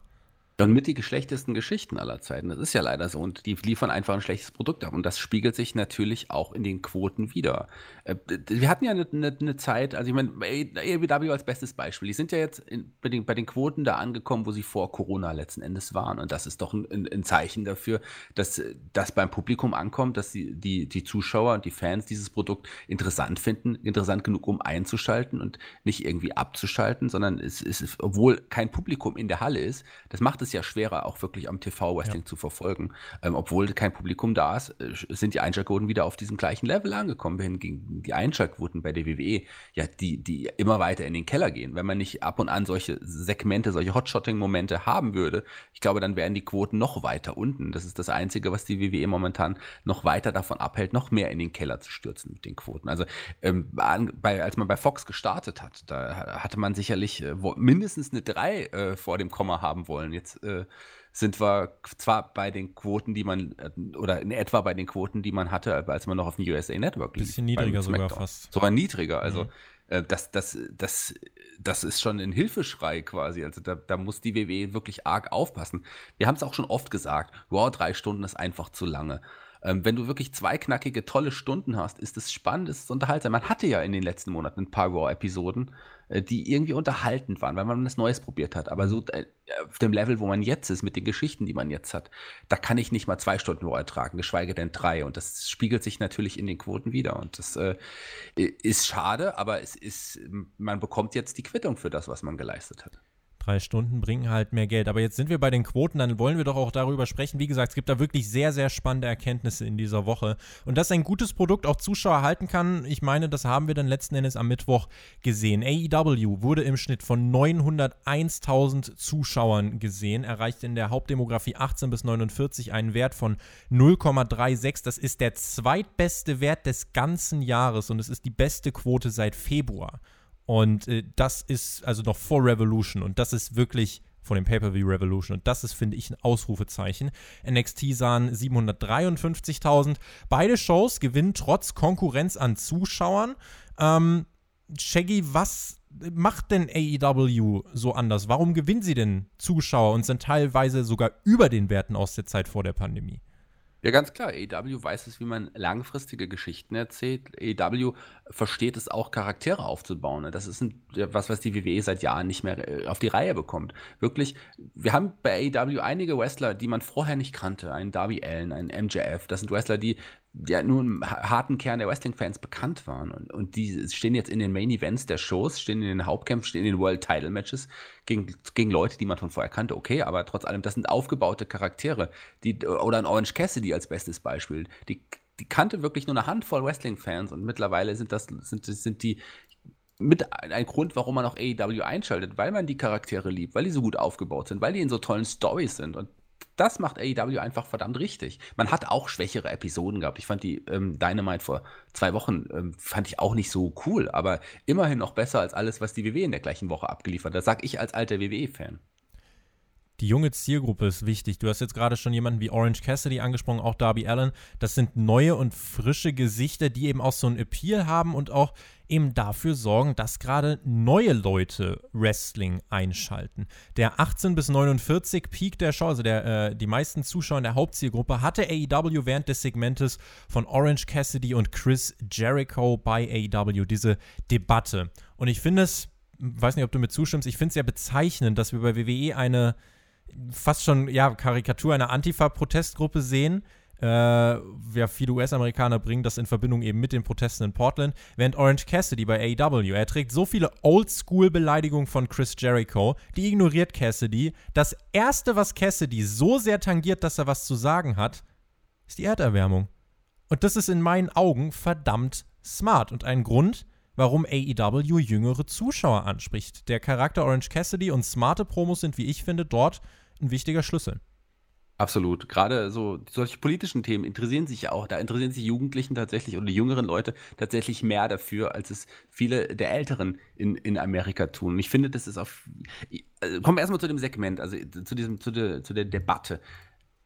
Und mit die geschlechtesten Geschichten aller Zeiten. Das ist ja leider so. Und die liefern einfach ein schlechtes Produkt ab. Und das spiegelt sich natürlich auch in den Quoten wieder. Äh, wir hatten ja eine, eine, eine Zeit, also ich meine, AEW als bestes Beispiel. Die sind ja jetzt in, bei, den, bei, den, Quoten da angekommen, wo sie vor Corona letzten Endes waren. Und das ist doch ein, ein Zeichen dafür, dass das beim Publikum ankommt, dass die, die, die Zuschauer und die Fans dieses Produkt interessant finden, interessant genug, um einzuschalten und nicht irgendwie abzuschalten, sondern es, es ist, obwohl kein Publikum in der Halle ist, das macht es ja schwerer, auch wirklich am TV-Wrestling ja. zu verfolgen. Ähm, obwohl kein Publikum da ist, äh, sind die Einschaltquoten wieder auf diesem gleichen Level angekommen, hingegen die Einschaltquoten bei der WWE, ja, die, die immer weiter in den Keller gehen. Wenn man nicht ab und an solche Segmente, solche Hotshotting-Momente haben würde, ich glaube, dann wären die Quoten noch weiter unten. Das ist das Einzige, was die WWE momentan noch weiter davon abhält, noch mehr in den Keller zu stürzen mit den Quoten. Also ähm, bei, als man bei Fox gestartet hat, da hatte man sicherlich äh, mindestens eine 3 äh, vor dem Komma haben wollen. Jetzt äh, sind wir zwar bei den Quoten, die man, äh, oder in etwa bei den Quoten, die man hatte, als man noch auf dem USA Network lief. Bisschen niedriger sogar fast. Sogar niedriger, also mhm. äh, das, das, das, das ist schon ein Hilfeschrei quasi. Also da, da muss die WWE wirklich arg aufpassen. Wir haben es auch schon oft gesagt, wow, drei Stunden ist einfach zu lange. Ähm, wenn du wirklich zwei knackige, tolle Stunden hast, ist es spannend, ist es unterhaltsam. Man hatte ja in den letzten Monaten ein paar Raw-Episoden, äh, die irgendwie unterhaltend waren, weil man was Neues probiert hat. Aber so äh, auf dem Level, wo man jetzt ist, mit den Geschichten, die man jetzt hat, da kann ich nicht mal zwei Stunden Raw ertragen, geschweige denn drei. Und das spiegelt sich natürlich in den Quoten wieder. Und das äh, ist schade, aber es ist, man bekommt jetzt die Quittung für das, was man geleistet hat drei Stunden bringen halt mehr Geld. Aber jetzt sind wir bei den Quoten, dann wollen wir doch auch darüber sprechen. Wie gesagt, es gibt da wirklich sehr, sehr spannende Erkenntnisse in dieser Woche. Und dass ein gutes Produkt auch Zuschauer halten kann, ich meine, das haben wir dann letzten Endes am Mittwoch gesehen. AEW wurde im Schnitt von 901.000 Zuschauern gesehen, erreicht in der Hauptdemografie 18 bis 49 einen Wert von 0,36. Das ist der zweitbeste Wert des ganzen Jahres und es ist die beste Quote seit Februar. Und äh, das ist also noch vor Revolution und das ist wirklich von dem Pay-Per-View Revolution. Und das ist, finde ich, ein Ausrufezeichen. NXT sahen 753.000. Beide Shows gewinnen trotz Konkurrenz an Zuschauern. Ähm, Shaggy, was macht denn AEW so anders? Warum gewinnen sie denn Zuschauer und sind teilweise sogar über den Werten aus der Zeit vor der Pandemie? Ja, ganz klar. AEW weiß es, wie man langfristige Geschichten erzählt. AEW versteht es auch, Charaktere aufzubauen. Das ist ein, was, was die WWE seit Jahren nicht mehr äh, auf die Reihe bekommt. Wirklich, wir haben bei AEW einige Wrestler, die man vorher nicht kannte. Ein Darby Allen, ein MJF. Das sind Wrestler, die ja nur im harten Kern der Wrestling-Fans bekannt waren. Und, und die stehen jetzt in den Main-Events der Shows, stehen in den Hauptkämpfen, stehen in den World-Title-Matches gegen, gegen Leute, die man von vorher kannte. Okay, aber trotz allem, das sind aufgebaute Charaktere. Die, oder ein Orange Cassidy als bestes Beispiel. Die, die kannte wirklich nur eine Handvoll Wrestling-Fans und mittlerweile sind das sind, sind die mit ein Grund, warum man auch AEW einschaltet, weil man die Charaktere liebt, weil die so gut aufgebaut sind, weil die in so tollen Stories sind. Und das macht AEW einfach verdammt richtig. Man hat auch schwächere Episoden gehabt. Ich fand die ähm, Dynamite vor zwei Wochen, ähm, fand ich auch nicht so cool, aber immerhin noch besser als alles, was die WWE in der gleichen Woche abgeliefert hat. Das sag ich als alter WWE-Fan. Die junge Zielgruppe ist wichtig. Du hast jetzt gerade schon jemanden wie Orange Cassidy angesprochen, auch Darby Allen. Das sind neue und frische Gesichter, die eben auch so einen Appeal haben und auch eben dafür sorgen, dass gerade neue Leute Wrestling einschalten. Der 18 bis 49 Peak der Show, also der, äh, die meisten Zuschauer in der Hauptzielgruppe, hatte AEW während des Segmentes von Orange Cassidy und Chris Jericho bei AEW diese Debatte. Und ich finde es, weiß nicht, ob du mir zustimmst, ich finde es ja bezeichnend, dass wir bei WWE eine fast schon, ja, Karikatur einer Antifa-Protestgruppe sehen, äh, ja, viele US-Amerikaner bringen das in Verbindung eben mit den Protesten in Portland, während Orange Cassidy bei AEW, er trägt so viele Oldschool-Beleidigungen von Chris Jericho, die ignoriert Cassidy. Das erste, was Cassidy so sehr tangiert, dass er was zu sagen hat, ist die Erderwärmung. Und das ist in meinen Augen verdammt smart und ein Grund, warum AEW jüngere Zuschauer anspricht. Der Charakter Orange Cassidy und smarte Promos sind, wie ich finde, dort ein wichtiger Schlüssel. Absolut. Gerade so solche politischen Themen interessieren sich ja auch. Da interessieren sich Jugendlichen tatsächlich oder die jüngeren Leute tatsächlich mehr dafür, als es viele der Älteren in, in Amerika tun. Und ich finde, das ist auf. Also kommen wir erstmal zu dem Segment, also zu, diesem, zu, der, zu der Debatte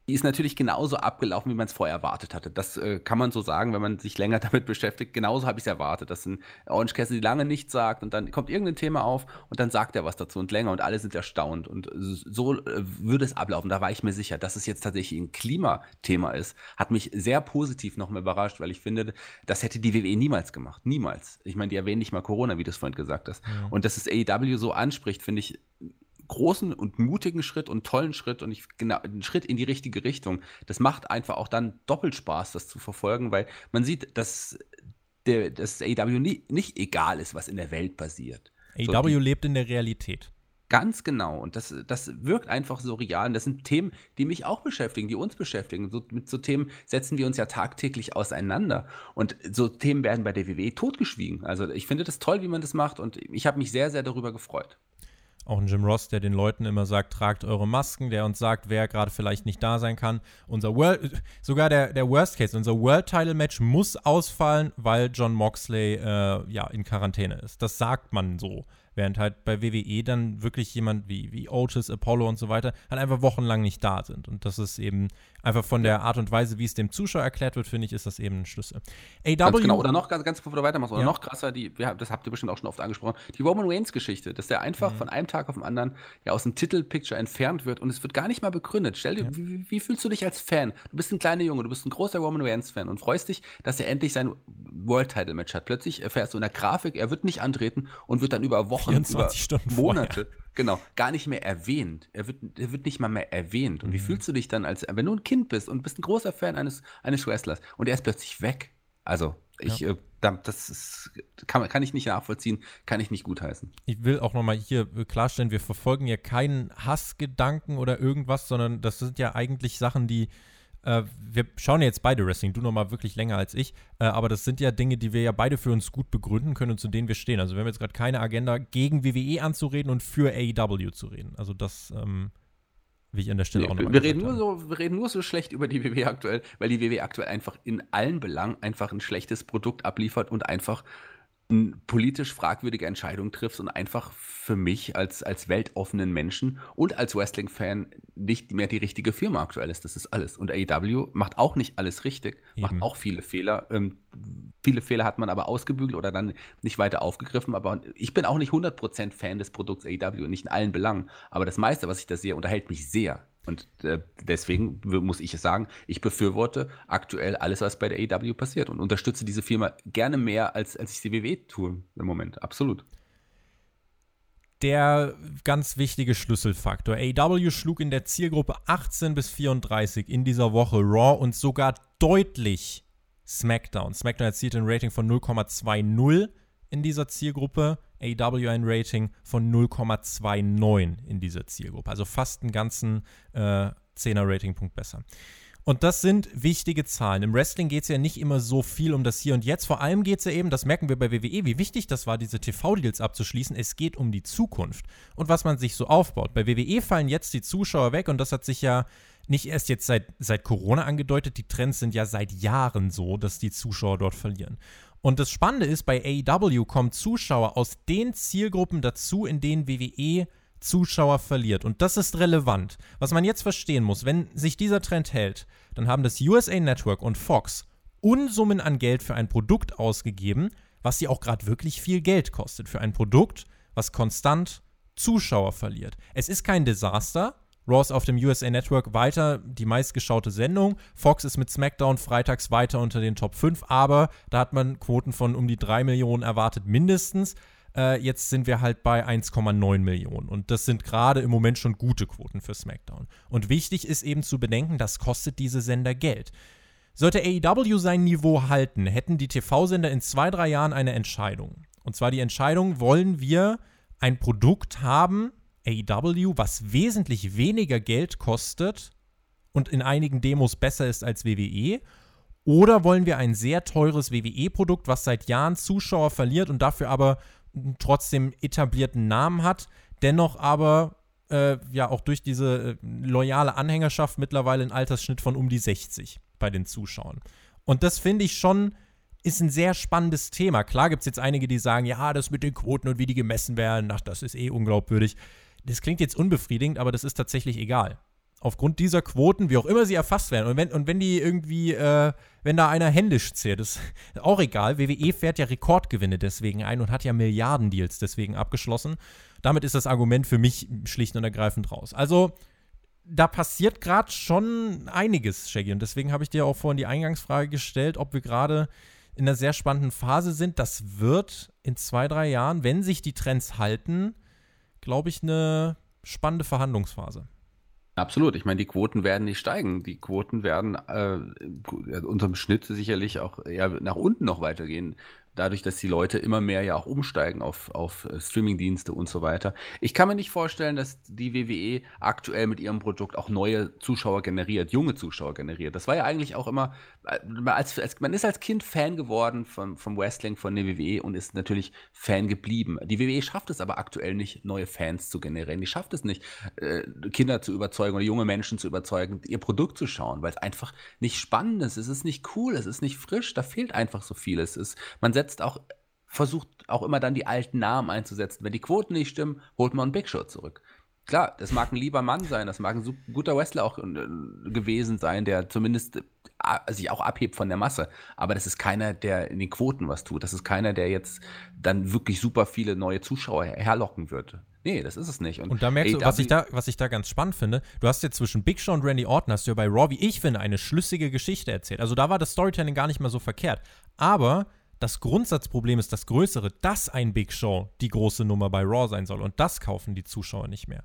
die ist natürlich genauso abgelaufen, wie man es vorher erwartet hatte. Das äh, kann man so sagen, wenn man sich länger damit beschäftigt. Genauso habe ich es erwartet, dass ein Orange Cassidy lange nichts sagt und dann kommt irgendein Thema auf und dann sagt er was dazu und länger und alle sind erstaunt. Und so äh, würde es ablaufen. Da war ich mir sicher, dass es jetzt tatsächlich ein Klimathema ist. Hat mich sehr positiv nochmal überrascht, weil ich finde, das hätte die WWE niemals gemacht. Niemals. Ich meine, die erwähnen nicht mal Corona, wie du es vorhin gesagt hast. Ja. Und dass es AEW so anspricht, finde ich großen und mutigen Schritt und tollen Schritt und ich genau einen Schritt in die richtige Richtung. Das macht einfach auch dann doppelt Spaß, das zu verfolgen, weil man sieht, dass der, dass AEW nie, nicht egal ist, was in der Welt passiert. AEW so, lebt in der Realität. Ganz genau. Und das, das wirkt einfach so real. Und das sind Themen, die mich auch beschäftigen, die uns beschäftigen. So, mit so Themen setzen wir uns ja tagtäglich auseinander. Und so Themen werden bei der WWE totgeschwiegen. Also ich finde das toll, wie man das macht. Und ich habe mich sehr, sehr darüber gefreut. Auch ein Jim Ross, der den Leuten immer sagt, tragt eure Masken, der uns sagt, wer gerade vielleicht nicht da sein kann. Unser World, sogar der, der Worst Case, unser World Title Match muss ausfallen, weil John Moxley äh, ja in Quarantäne ist. Das sagt man so. Während halt bei WWE dann wirklich jemand wie, wie Otis, Apollo und so weiter halt einfach wochenlang nicht da sind. Und das ist eben einfach von der Art und Weise, wie es dem Zuschauer erklärt wird, finde ich, ist das eben ein Schlüssel. AW, ganz genau, oder noch ganz, ganz bevor du weitermachst, oder ja. noch krasser, die, das habt ihr bestimmt auch schon oft angesprochen, die Roman Reigns-Geschichte, dass der einfach mhm. von einem Tag auf den anderen ja aus dem Titelpicture entfernt wird und es wird gar nicht mal begründet. Stell dir, ja. wie, wie, fühlst du dich als Fan? Du bist ein kleiner Junge, du bist ein großer Roman Reigns-Fan und freust dich, dass er endlich sein World-Title-Match hat. Plötzlich erfährst du in der Grafik, er wird nicht antreten und wird dann über Wochen, über Stunden Monate, vorher. genau, gar nicht mehr erwähnt. Er wird, er wird nicht mal mehr erwähnt. Und mhm. wie fühlst du dich dann, als wenn du ein Kind bist und bist ein großer Fan eines, eines Wrestlers und er ist plötzlich weg? Also, ich, ja. äh, das ist, kann, kann ich nicht nachvollziehen, kann ich nicht gutheißen. Ich will auch nochmal hier äh, klarstellen, wir verfolgen ja keinen Hassgedanken oder irgendwas, sondern das sind ja eigentlich Sachen, die äh, wir schauen jetzt beide Wrestling, du nochmal wirklich länger als ich, äh, aber das sind ja Dinge, die wir ja beide für uns gut begründen können und zu denen wir stehen. Also wir haben jetzt gerade keine Agenda, gegen WWE anzureden und für AEW zu reden. Also das ähm, will ich an der Stelle nee, auch nochmal wir reden nur so, Wir reden nur so schlecht über die WWE aktuell, weil die WWE aktuell einfach in allen Belangen einfach ein schlechtes Produkt abliefert und einfach politisch fragwürdige Entscheidung triffst und einfach für mich als, als weltoffenen Menschen und als Wrestling-Fan nicht mehr die richtige Firma aktuell ist. Das ist alles. Und AEW macht auch nicht alles richtig, Eben. macht auch viele Fehler. Ähm, viele Fehler hat man aber ausgebügelt oder dann nicht weiter aufgegriffen. Aber ich bin auch nicht 100% Fan des Produkts AEW, nicht in allen Belangen. Aber das meiste, was ich da sehe, unterhält mich sehr. Und äh, deswegen muss ich sagen, ich befürworte aktuell alles, was bei der AEW passiert und unterstütze diese Firma gerne mehr, als, als ich sie WWE tue im Moment. Absolut. Der ganz wichtige Schlüsselfaktor. AEW schlug in der Zielgruppe 18 bis 34 in dieser Woche Raw und sogar deutlich SmackDown. SmackDown erzielte ein Rating von 0,20 in dieser Zielgruppe. AW ein Rating von 0,29 in dieser Zielgruppe. Also fast einen ganzen äh, 10er Ratingpunkt besser. Und das sind wichtige Zahlen. Im Wrestling geht es ja nicht immer so viel um das Hier und Jetzt. Vor allem geht es ja eben, das merken wir bei WWE, wie wichtig das war, diese TV-Deals abzuschließen. Es geht um die Zukunft und was man sich so aufbaut. Bei WWE fallen jetzt die Zuschauer weg und das hat sich ja nicht erst jetzt seit, seit Corona angedeutet. Die Trends sind ja seit Jahren so, dass die Zuschauer dort verlieren. Und das Spannende ist, bei AEW kommen Zuschauer aus den Zielgruppen dazu, in denen WWE Zuschauer verliert. Und das ist relevant. Was man jetzt verstehen muss, wenn sich dieser Trend hält, dann haben das USA Network und Fox Unsummen an Geld für ein Produkt ausgegeben, was sie auch gerade wirklich viel Geld kostet. Für ein Produkt, was konstant Zuschauer verliert. Es ist kein Desaster. Raw ist auf dem USA Network weiter die meistgeschaute Sendung. Fox ist mit SmackDown freitags weiter unter den Top 5, aber da hat man Quoten von um die 3 Millionen erwartet, mindestens. Äh, jetzt sind wir halt bei 1,9 Millionen. Und das sind gerade im Moment schon gute Quoten für SmackDown. Und wichtig ist eben zu bedenken, das kostet diese Sender Geld. Sollte AEW sein Niveau halten, hätten die TV-Sender in zwei, drei Jahren eine Entscheidung. Und zwar die Entscheidung, wollen wir ein Produkt haben, AEW, was wesentlich weniger Geld kostet und in einigen Demos besser ist als WWE? Oder wollen wir ein sehr teures WWE-Produkt, was seit Jahren Zuschauer verliert und dafür aber trotzdem etablierten Namen hat, dennoch aber äh, ja auch durch diese äh, loyale Anhängerschaft mittlerweile einen Altersschnitt von um die 60 bei den Zuschauern. Und das finde ich schon ist ein sehr spannendes Thema. Klar gibt es jetzt einige, die sagen, ja, das mit den Quoten und wie die gemessen werden, ach, das ist eh unglaubwürdig. Das klingt jetzt unbefriedigend, aber das ist tatsächlich egal. Aufgrund dieser Quoten, wie auch immer sie erfasst werden. Und wenn, und wenn die irgendwie, äh, wenn da einer händisch zählt, ist auch egal. WWE fährt ja Rekordgewinne deswegen ein und hat ja Milliardendeals deswegen abgeschlossen. Damit ist das Argument für mich schlicht und ergreifend raus. Also, da passiert gerade schon einiges, Shaggy. Und deswegen habe ich dir auch vorhin die Eingangsfrage gestellt, ob wir gerade in einer sehr spannenden Phase sind. Das wird in zwei, drei Jahren, wenn sich die Trends halten, glaube ich, eine spannende Verhandlungsphase. Absolut. Ich meine, die Quoten werden nicht steigen. Die Quoten werden äh, unterm Schnitt sicherlich auch eher nach unten noch weitergehen dadurch, dass die Leute immer mehr ja auch umsteigen auf, auf äh, Streamingdienste und so weiter. Ich kann mir nicht vorstellen, dass die WWE aktuell mit ihrem Produkt auch neue Zuschauer generiert, junge Zuschauer generiert. Das war ja eigentlich auch immer, äh, als, als, man ist als Kind Fan geworden vom, vom Wrestling, von der WWE und ist natürlich Fan geblieben. Die WWE schafft es aber aktuell nicht, neue Fans zu generieren. Die schafft es nicht, äh, Kinder zu überzeugen oder junge Menschen zu überzeugen, ihr Produkt zu schauen, weil es einfach nicht spannend ist. Es ist nicht cool, es ist nicht frisch, da fehlt einfach so viel. Es ist, man setzt setzt auch, versucht auch immer dann die alten Namen einzusetzen. Wenn die Quoten nicht stimmen, holt man einen Big Show zurück. Klar, das mag ein lieber Mann sein, das mag ein guter Wrestler auch äh, gewesen sein, der zumindest äh, sich auch abhebt von der Masse. Aber das ist keiner, der in den Quoten was tut. Das ist keiner, der jetzt dann wirklich super viele neue Zuschauer herlocken wird. Nee, das ist es nicht. Und, und da merkst du, was ich da, was ich da ganz spannend finde, du hast jetzt zwischen Big Show und Randy Orton, hast du ja bei Raw, wie ich finde, eine schlüssige Geschichte erzählt. Also da war das Storytelling gar nicht mal so verkehrt. Aber das Grundsatzproblem ist das größere, dass ein Big Show die große Nummer bei Raw sein soll. Und das kaufen die Zuschauer nicht mehr.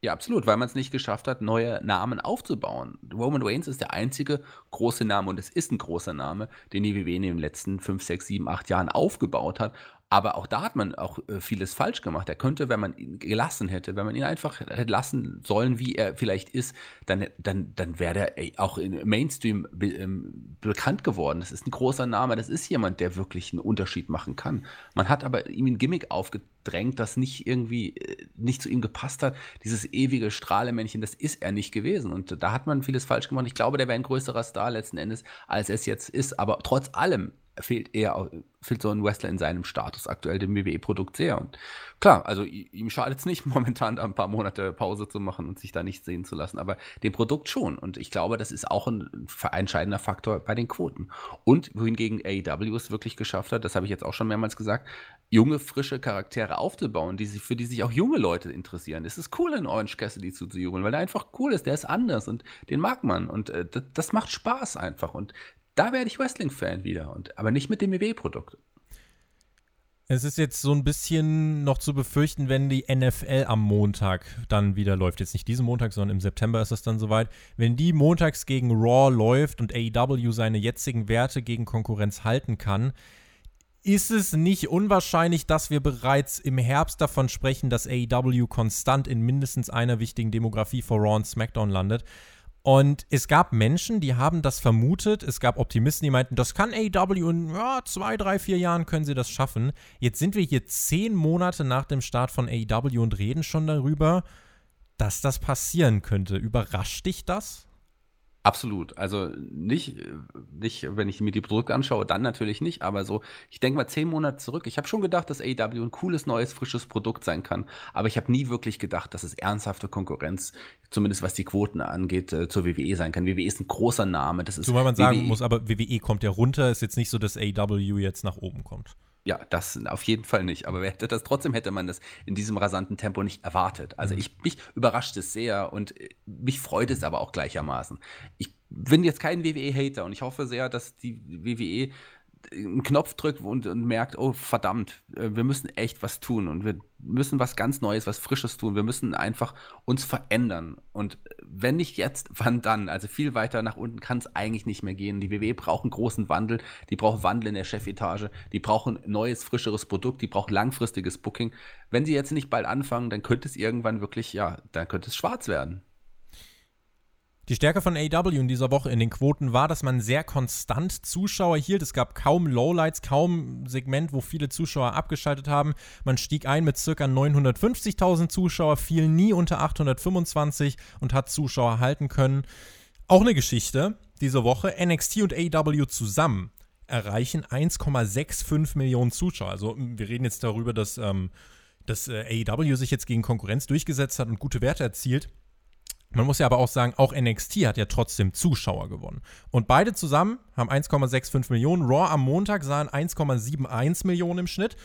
Ja, absolut, weil man es nicht geschafft hat, neue Namen aufzubauen. Roman Reigns ist der einzige große Name und es ist ein großer Name, den die WWE in den letzten 5, 6, 7, 8 Jahren aufgebaut hat. Aber auch da hat man auch äh, vieles falsch gemacht. Er könnte, wenn man ihn gelassen hätte, wenn man ihn einfach hätte lassen sollen, wie er vielleicht ist, dann, dann, dann wäre er auch im Mainstream be ähm, bekannt geworden. Das ist ein großer Name, das ist jemand, der wirklich einen Unterschied machen kann. Man hat aber ihm ein Gimmick aufgedrängt, das nicht irgendwie äh, nicht zu ihm gepasst hat. Dieses ewige Strahlemännchen, das ist er nicht gewesen. Und da hat man vieles falsch gemacht. Ich glaube, der wäre ein größerer Star letzten Endes, als es jetzt ist. Aber trotz allem fehlt eher fehlt so ein Wrestler in seinem Status aktuell dem WWE-Produkt sehr. Und klar, also ihm schadet es nicht, momentan da ein paar Monate Pause zu machen und sich da nicht sehen zu lassen, aber dem Produkt schon. Und ich glaube, das ist auch ein entscheidender Faktor bei den Quoten. Und wohingegen AEW es wirklich geschafft hat, das habe ich jetzt auch schon mehrmals gesagt, junge, frische Charaktere aufzubauen, die sich, für die sich auch junge Leute interessieren. Es ist cool, in Orange Cassidy zuzujubeln, weil er einfach cool ist, der ist anders und den mag man. Und äh, das, das macht Spaß einfach. Und da werde ich Wrestling-Fan wieder, und, aber nicht mit dem EW-Produkt. Es ist jetzt so ein bisschen noch zu befürchten, wenn die NFL am Montag dann wieder läuft. Jetzt nicht diesen Montag, sondern im September ist es dann soweit. Wenn die montags gegen Raw läuft und AEW seine jetzigen Werte gegen Konkurrenz halten kann, ist es nicht unwahrscheinlich, dass wir bereits im Herbst davon sprechen, dass AEW konstant in mindestens einer wichtigen Demografie vor Raw und SmackDown landet. Und es gab Menschen, die haben das vermutet. Es gab Optimisten, die meinten, das kann AEW in ja, zwei, drei, vier Jahren können sie das schaffen. Jetzt sind wir hier zehn Monate nach dem Start von AEW und reden schon darüber, dass das passieren könnte. Überrascht dich das? Absolut. Also nicht, nicht, wenn ich mir die Produkte anschaue, dann natürlich nicht, aber so, ich denke mal zehn Monate zurück. Ich habe schon gedacht, dass AEW ein cooles, neues, frisches Produkt sein kann, aber ich habe nie wirklich gedacht, dass es ernsthafte Konkurrenz, zumindest was die Quoten angeht, äh, zur WWE sein kann. WWE ist ein großer Name. Das ist Zumal man sagen WWE. muss, aber WWE kommt ja runter, ist jetzt nicht so, dass AEW jetzt nach oben kommt. Ja, das auf jeden Fall nicht. Aber wer hätte das trotzdem hätte man das in diesem rasanten Tempo nicht erwartet. Also mhm. ich mich überrascht es sehr und äh, mich freut es aber auch gleichermaßen. Ich bin jetzt kein WWE-Hater und ich hoffe sehr, dass die WWE einen Knopf drückt und, und, merkt, oh verdammt, äh, wir müssen echt was tun und wir müssen was ganz Neues, was Frisches tun. Wir müssen einfach uns verändern. Und wenn nicht jetzt, wann dann? Also viel weiter nach unten kann es eigentlich nicht mehr gehen. Die WWE braucht einen großen Wandel, die braucht Wandel in der Chefetage, die brauchen neues, frischeres Produkt, die braucht langfristiges Booking. Wenn sie jetzt nicht bald anfangen, dann könnte es irgendwann wirklich, ja, dann könnte es schwarz werden. Die Stärke von AW in dieser Woche in den Quoten war, dass man sehr konstant Zuschauer hielt. Es gab kaum Lowlights, kaum Segment, wo viele Zuschauer abgeschaltet haben. Man stieg ein mit ca. 950.000 Zuschauer, fiel nie unter 825 und hat Zuschauer halten können. Auch eine Geschichte diese Woche. NXT und AW zusammen erreichen 1,65 Millionen Zuschauer. Also wir reden jetzt darüber, dass, ähm, dass äh, AEW sich jetzt gegen Konkurrenz durchgesetzt hat und gute Werte erzielt. Man muss ja aber auch sagen, auch NXT hat ja trotzdem Zuschauer gewonnen. Und beide zusammen haben 1,65 Millionen. Raw am Montag sahen 1,71 Millionen im Schnitt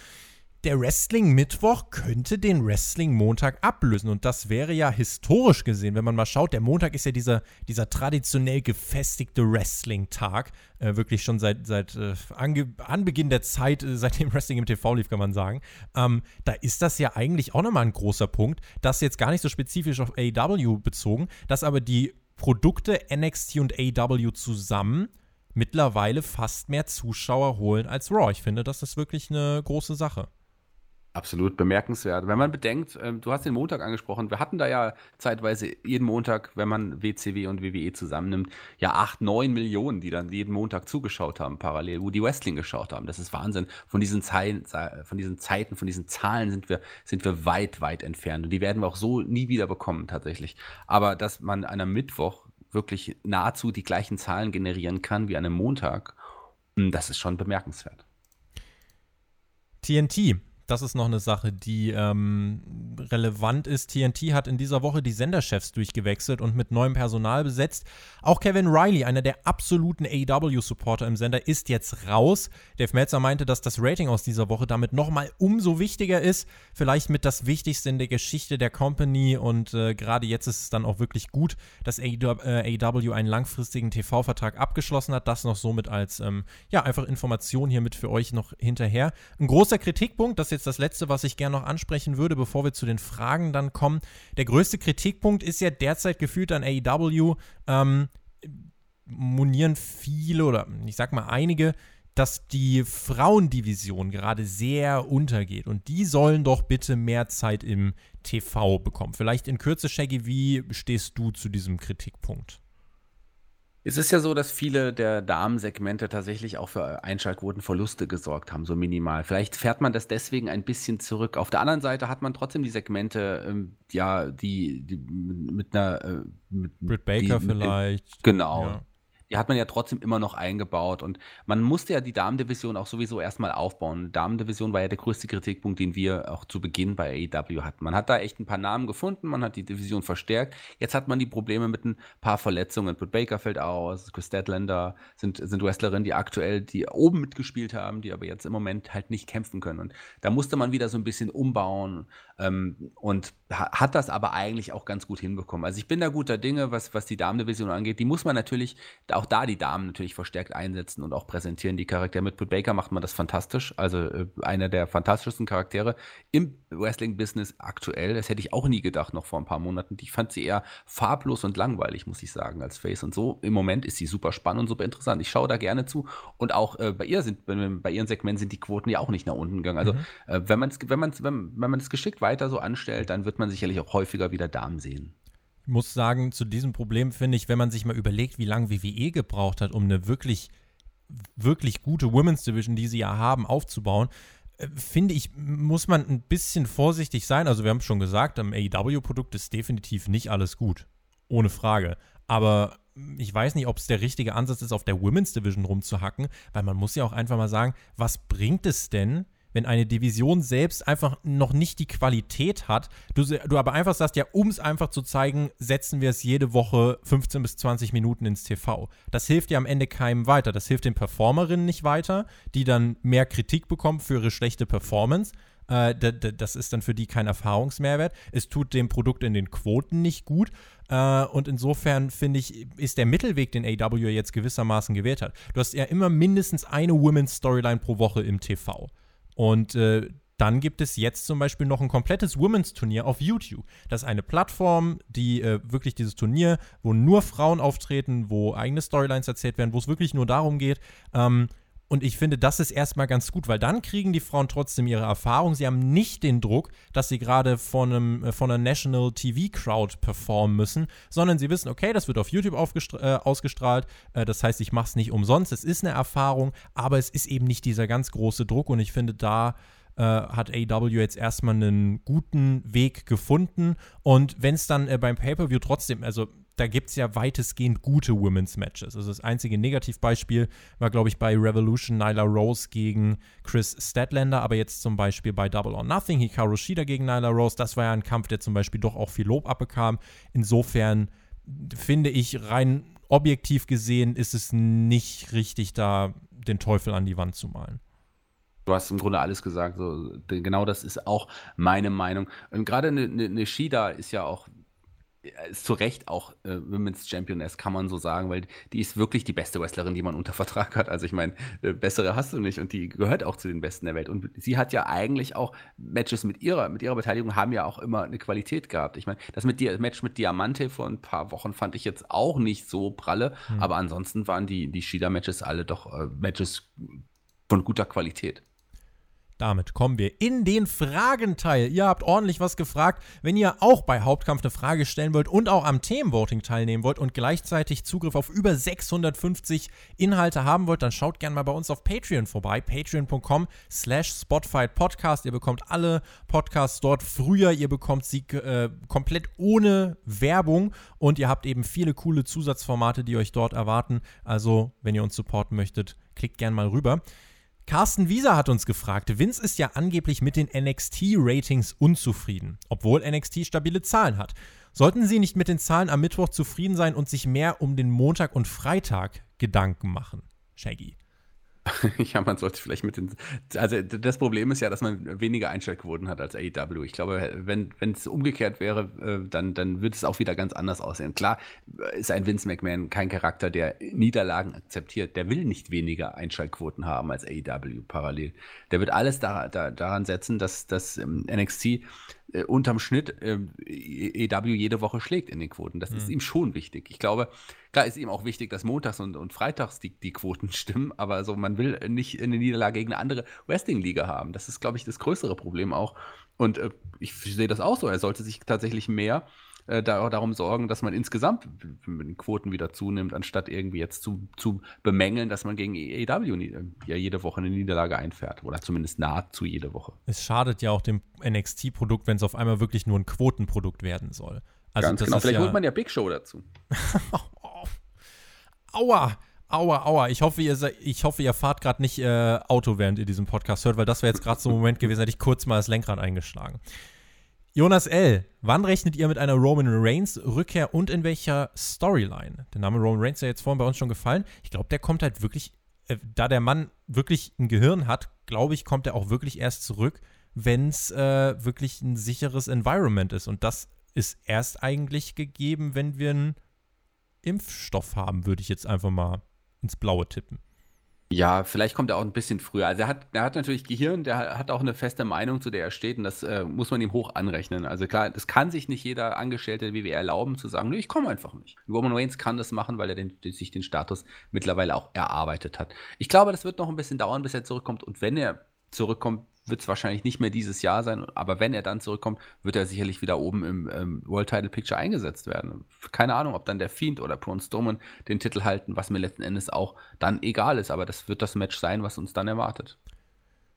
der Wrestling-Mittwoch könnte den Wrestling-Montag ablösen. Und das wäre ja historisch gesehen, wenn man mal schaut, der Montag ist ja dieser, dieser traditionell gefestigte Wrestling-Tag. Äh, wirklich schon seit, seit äh, Anbeginn der Zeit, äh, seitdem Wrestling im TV lief, kann man sagen. Ähm, da ist das ja eigentlich auch nochmal ein großer Punkt. Das jetzt gar nicht so spezifisch auf AEW bezogen, dass aber die Produkte NXT und AEW zusammen mittlerweile fast mehr Zuschauer holen als Raw. Ich finde, das ist wirklich eine große Sache. Absolut bemerkenswert. Wenn man bedenkt, ähm, du hast den Montag angesprochen, wir hatten da ja zeitweise jeden Montag, wenn man WCW und WWE zusammennimmt, ja acht, neun Millionen, die dann jeden Montag zugeschaut haben, parallel, wo die Wrestling geschaut haben. Das ist Wahnsinn. Von diesen, Zeiten, von diesen Zeiten, von diesen Zahlen sind wir, sind wir weit, weit entfernt. Und die werden wir auch so nie wieder bekommen, tatsächlich. Aber dass man an einem Mittwoch wirklich nahezu die gleichen Zahlen generieren kann wie an einem Montag, hm, das ist schon bemerkenswert. TNT das ist noch eine Sache, die ähm, relevant ist. TNT hat in dieser Woche die Senderchefs durchgewechselt und mit neuem Personal besetzt. Auch Kevin Riley, einer der absoluten AEW-Supporter im Sender, ist jetzt raus. Dave Meltzer meinte, dass das Rating aus dieser Woche damit nochmal umso wichtiger ist. Vielleicht mit das Wichtigste in der Geschichte der Company und äh, gerade jetzt ist es dann auch wirklich gut, dass AEW einen langfristigen TV-Vertrag abgeschlossen hat. Das noch somit als, ähm, ja, einfach Information hier mit für euch noch hinterher. Ein großer Kritikpunkt, das jetzt das Letzte, was ich gerne noch ansprechen würde, bevor wir zu den Fragen dann kommen. Der größte Kritikpunkt ist ja derzeit gefühlt an AEW. Ähm, monieren viele oder ich sag mal einige, dass die Frauendivision gerade sehr untergeht und die sollen doch bitte mehr Zeit im TV bekommen. Vielleicht in Kürze, Shaggy, wie stehst du zu diesem Kritikpunkt? Es ist ja so, dass viele der Damensegmente tatsächlich auch für Einschaltquotenverluste gesorgt haben, so minimal. Vielleicht fährt man das deswegen ein bisschen zurück. Auf der anderen Seite hat man trotzdem die Segmente, ähm, ja, die, die mit einer. Äh, mit, Britt Baker die, vielleicht. Genau. Ja die hat man ja trotzdem immer noch eingebaut. Und man musste ja die Damendivision auch sowieso erstmal aufbauen. Damendivision war ja der größte Kritikpunkt, den wir auch zu Beginn bei AEW hatten. Man hat da echt ein paar Namen gefunden, man hat die Division verstärkt. Jetzt hat man die Probleme mit ein paar Verletzungen. Britt Baker fällt aus, Chris Deadlander sind, sind Wrestlerinnen, die aktuell, die oben mitgespielt haben, die aber jetzt im Moment halt nicht kämpfen können. Und da musste man wieder so ein bisschen umbauen ähm, und hat das aber eigentlich auch ganz gut hinbekommen. Also ich bin da guter Dinge, was, was die Damendivision angeht. Die muss man natürlich, auch da die Damen natürlich verstärkt einsetzen und auch präsentieren. Die Charaktere mit Britt Baker macht man das fantastisch. Also äh, einer der fantastischsten Charaktere im Wrestling-Business aktuell. Das hätte ich auch nie gedacht, noch vor ein paar Monaten. Ich fand sie eher farblos und langweilig, muss ich sagen, als Face. Und so im Moment ist sie super spannend und super interessant. Ich schaue da gerne zu. Und auch äh, bei ihr sind, bei ihren Segmenten sind die Quoten ja auch nicht nach unten gegangen. Also mhm. äh, wenn man es wenn wenn, wenn man es geschickt weiter so anstellt, dann wird man sicherlich auch häufiger wieder Damen sehen. Ich muss sagen, zu diesem Problem finde ich, wenn man sich mal überlegt, wie lange WWE gebraucht hat, um eine wirklich, wirklich gute Women's Division, die sie ja haben, aufzubauen, äh, finde ich, muss man ein bisschen vorsichtig sein. Also, wir haben schon gesagt, am AEW-Produkt ist definitiv nicht alles gut. Ohne Frage. Aber ich weiß nicht, ob es der richtige Ansatz ist, auf der Women's Division rumzuhacken, weil man muss ja auch einfach mal sagen, was bringt es denn, wenn eine Division selbst einfach noch nicht die Qualität hat, du, du aber einfach sagst, ja, um es einfach zu zeigen, setzen wir es jede Woche 15 bis 20 Minuten ins TV. Das hilft ja am Ende keinem weiter. Das hilft den Performerinnen nicht weiter, die dann mehr Kritik bekommen für ihre schlechte Performance. Äh, das ist dann für die kein Erfahrungsmehrwert. Es tut dem Produkt in den Quoten nicht gut. Äh, und insofern finde ich, ist der Mittelweg, den AW jetzt gewissermaßen gewählt hat. Du hast ja immer mindestens eine Women's Storyline pro Woche im TV. Und äh, dann gibt es jetzt zum Beispiel noch ein komplettes Women's Turnier auf YouTube. Das ist eine Plattform, die äh, wirklich dieses Turnier, wo nur Frauen auftreten, wo eigene Storylines erzählt werden, wo es wirklich nur darum geht, ähm, und ich finde, das ist erstmal ganz gut, weil dann kriegen die Frauen trotzdem ihre Erfahrung. Sie haben nicht den Druck, dass sie gerade von, einem, äh, von einer National TV Crowd performen müssen, sondern sie wissen, okay, das wird auf YouTube äh, ausgestrahlt. Äh, das heißt, ich mache es nicht umsonst. Es ist eine Erfahrung, aber es ist eben nicht dieser ganz große Druck. Und ich finde, da äh, hat AW jetzt erstmal einen guten Weg gefunden. Und wenn es dann äh, beim Pay-Per-View trotzdem, also da gibt es ja weitestgehend gute Women's Matches. Also das einzige Negativbeispiel war, glaube ich, bei Revolution Nyla Rose gegen Chris Statlander, aber jetzt zum Beispiel bei Double or Nothing Hikaru Shida gegen Nyla Rose, das war ja ein Kampf, der zum Beispiel doch auch viel Lob abbekam. Insofern finde ich rein objektiv gesehen ist es nicht richtig, da den Teufel an die Wand zu malen. Du hast im Grunde alles gesagt. So, genau das ist auch meine Meinung. Und gerade eine, eine Shida ist ja auch ist zu Recht auch äh, Women's Championess, kann man so sagen, weil die ist wirklich die beste Wrestlerin, die man unter Vertrag hat. Also ich meine, äh, bessere hast du nicht und die gehört auch zu den Besten der Welt. Und sie hat ja eigentlich auch Matches mit ihrer, mit ihrer Beteiligung haben ja auch immer eine Qualität gehabt. Ich meine, das mit dir, Match mit Diamante vor ein paar Wochen fand ich jetzt auch nicht so pralle, hm. aber ansonsten waren die, die Shida-Matches alle doch äh, Matches von guter Qualität. Damit kommen wir in den Fragenteil. Ihr habt ordentlich was gefragt. Wenn ihr auch bei Hauptkampf eine Frage stellen wollt und auch am Themenvoting teilnehmen wollt und gleichzeitig Zugriff auf über 650 Inhalte haben wollt, dann schaut gerne mal bei uns auf Patreon vorbei. Patreon.com slash Spotify Podcast. Ihr bekommt alle Podcasts dort früher. Ihr bekommt sie äh, komplett ohne Werbung und ihr habt eben viele coole Zusatzformate, die euch dort erwarten. Also, wenn ihr uns supporten möchtet, klickt gerne mal rüber. Carsten Wieser hat uns gefragt, Vince ist ja angeblich mit den NXT-Ratings unzufrieden, obwohl NXT stabile Zahlen hat. Sollten Sie nicht mit den Zahlen am Mittwoch zufrieden sein und sich mehr um den Montag und Freitag Gedanken machen? Shaggy. ja, man sollte vielleicht mit den. Also, das Problem ist ja, dass man weniger Einschaltquoten hat als AEW. Ich glaube, wenn es umgekehrt wäre, äh, dann, dann würde es auch wieder ganz anders aussehen. Klar ist ein Vince McMahon kein Charakter, der Niederlagen akzeptiert. Der will nicht weniger Einschaltquoten haben als AEW parallel. Der wird alles da, da, daran setzen, dass das ähm, NXT äh, unterm Schnitt äh, EW jede Woche schlägt in den Quoten. Das mhm. ist ihm schon wichtig. Ich glaube, klar ist ihm auch wichtig, dass montags und, und freitags die, die Quoten stimmen, aber also man will nicht eine Niederlage gegen eine andere Wrestling-Liga haben. Das ist, glaube ich, das größere Problem auch. Und äh, ich sehe das auch so. Er sollte sich tatsächlich mehr äh, da, darum sorgen, dass man insgesamt mit den Quoten wieder zunimmt, anstatt irgendwie jetzt zu, zu bemängeln, dass man gegen AEW äh, ja jede Woche eine Niederlage einfährt oder zumindest nahezu jede Woche. Es schadet ja auch dem NXT-Produkt, wenn es auf einmal wirklich nur ein Quotenprodukt werden soll. Also Ganz genau. Vielleicht ja holt man ja Big Show dazu. Aua! Aua, aua. Ich hoffe, ihr, ich hoffe, ihr fahrt gerade nicht äh, Auto, während ihr diesen Podcast hört, weil das wäre jetzt gerade so ein Moment gewesen, hätte ich kurz mal das Lenkrad eingeschlagen. Jonas L., wann rechnet ihr mit einer Roman Reigns Rückkehr und in welcher Storyline? Der Name Roman Reigns ist ja jetzt vorhin bei uns schon gefallen. Ich glaube, der kommt halt wirklich, äh, da der Mann wirklich ein Gehirn hat, glaube ich, kommt er auch wirklich erst zurück, wenn es äh, wirklich ein sicheres Environment ist. Und das ist erst eigentlich gegeben, wenn wir einen Impfstoff haben, würde ich jetzt einfach mal ins Blaue tippen. Ja, vielleicht kommt er auch ein bisschen früher. Also er hat, er hat natürlich Gehirn, der hat auch eine feste Meinung, zu der er steht, und das äh, muss man ihm hoch anrechnen. Also klar, das kann sich nicht jeder Angestellte wie wir erlauben, zu sagen, nee, ich komme einfach nicht. Roman Reigns kann das machen, weil er den, sich den Status mittlerweile auch erarbeitet hat. Ich glaube, das wird noch ein bisschen dauern, bis er zurückkommt. Und wenn er zurückkommt, wird es wahrscheinlich nicht mehr dieses Jahr sein, aber wenn er dann zurückkommt, wird er sicherlich wieder oben im ähm, World Title Picture eingesetzt werden. Keine Ahnung, ob dann der Fiend oder Braun Strowman den Titel halten, was mir letzten Endes auch dann egal ist, aber das wird das Match sein, was uns dann erwartet.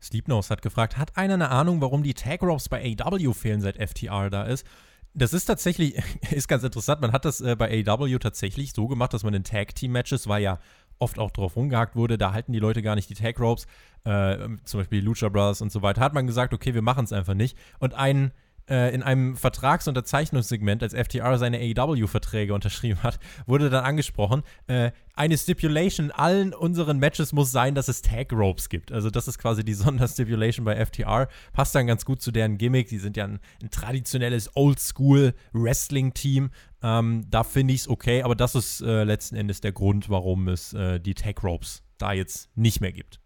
Sleepnose hat gefragt, hat einer eine Ahnung, warum die Tag Ropes bei AW fehlen, seit FTR da ist? Das ist tatsächlich, ist ganz interessant. Man hat das äh, bei AEW tatsächlich so gemacht, dass man in Tag-Team-Matches, weil ja oft auch drauf rumgehakt wurde, da halten die Leute gar nicht die Tag-Ropes, äh, zum Beispiel Lucha Brothers und so weiter, hat man gesagt, okay, wir machen es einfach nicht. Und ein äh, in einem Vertragsunterzeichnungssegment, als FTR seine AEW-Verträge unterschrieben hat, wurde dann angesprochen, äh, eine Stipulation in allen unseren Matches muss sein, dass es Tag Ropes gibt. Also das ist quasi die Sonderstipulation bei FTR. Passt dann ganz gut zu deren Gimmick. Die sind ja ein, ein traditionelles Oldschool-Wrestling-Team. Ähm, da finde ich es okay, aber das ist äh, letzten Endes der Grund, warum es äh, die Tag Ropes da jetzt nicht mehr gibt.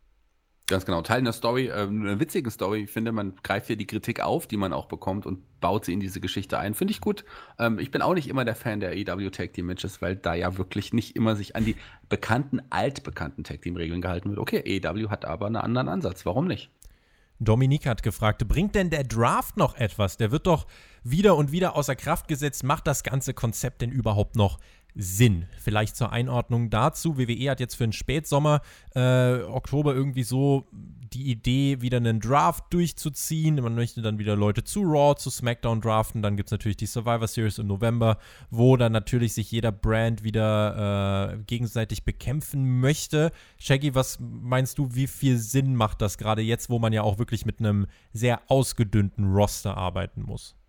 Ganz genau. Teil einer Story, äh, einer witzigen Story. Ich finde, man greift hier die Kritik auf, die man auch bekommt und baut sie in diese Geschichte ein. Finde ich gut. Ähm, ich bin auch nicht immer der Fan der EW Tag Team Matches, weil da ja wirklich nicht immer sich an die bekannten, altbekannten Tag Team Regeln gehalten wird. Okay, EW hat aber einen anderen Ansatz. Warum nicht? Dominik hat gefragt, bringt denn der Draft noch etwas? Der wird doch wieder und wieder außer Kraft gesetzt. Macht das ganze Konzept denn überhaupt noch Sinn. Vielleicht zur Einordnung dazu. WWE hat jetzt für den Spätsommer, äh, Oktober irgendwie so die Idee, wieder einen Draft durchzuziehen. Man möchte dann wieder Leute zu Raw, zu SmackDown draften. Dann gibt es natürlich die Survivor Series im November, wo dann natürlich sich jeder Brand wieder äh, gegenseitig bekämpfen möchte. Shaggy, was meinst du, wie viel Sinn macht das gerade jetzt, wo man ja auch wirklich mit einem sehr ausgedünnten Roster arbeiten muss?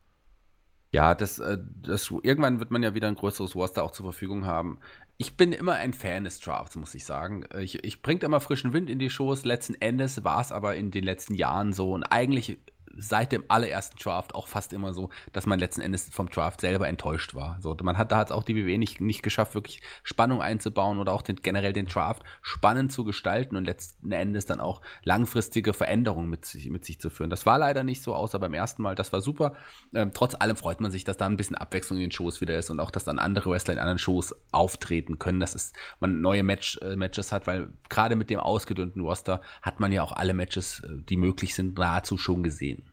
Ja, das, äh, das, irgendwann wird man ja wieder ein größeres Roster auch zur Verfügung haben. Ich bin immer ein Fan des Drafts, muss ich sagen. Ich, ich bringt immer frischen Wind in die Shows. Letzten Endes war es aber in den letzten Jahren so. Und eigentlich seit dem allerersten Draft auch fast immer so, dass man letzten Endes vom Draft selber enttäuscht war. So, man hat da hat auch die WWE nicht, nicht geschafft, wirklich Spannung einzubauen oder auch den, generell den Draft spannend zu gestalten und letzten Endes dann auch langfristige Veränderungen mit sich, mit sich zu führen. Das war leider nicht so, außer beim ersten Mal. Das war super. Ähm, trotz allem freut man sich, dass da ein bisschen Abwechslung in den Shows wieder ist und auch, dass dann andere Wrestler in anderen Shows auftreten können, dass man neue Match, äh, Matches hat, weil gerade mit dem ausgedünnten Roster hat man ja auch alle Matches, äh, die möglich sind, nahezu schon gesehen.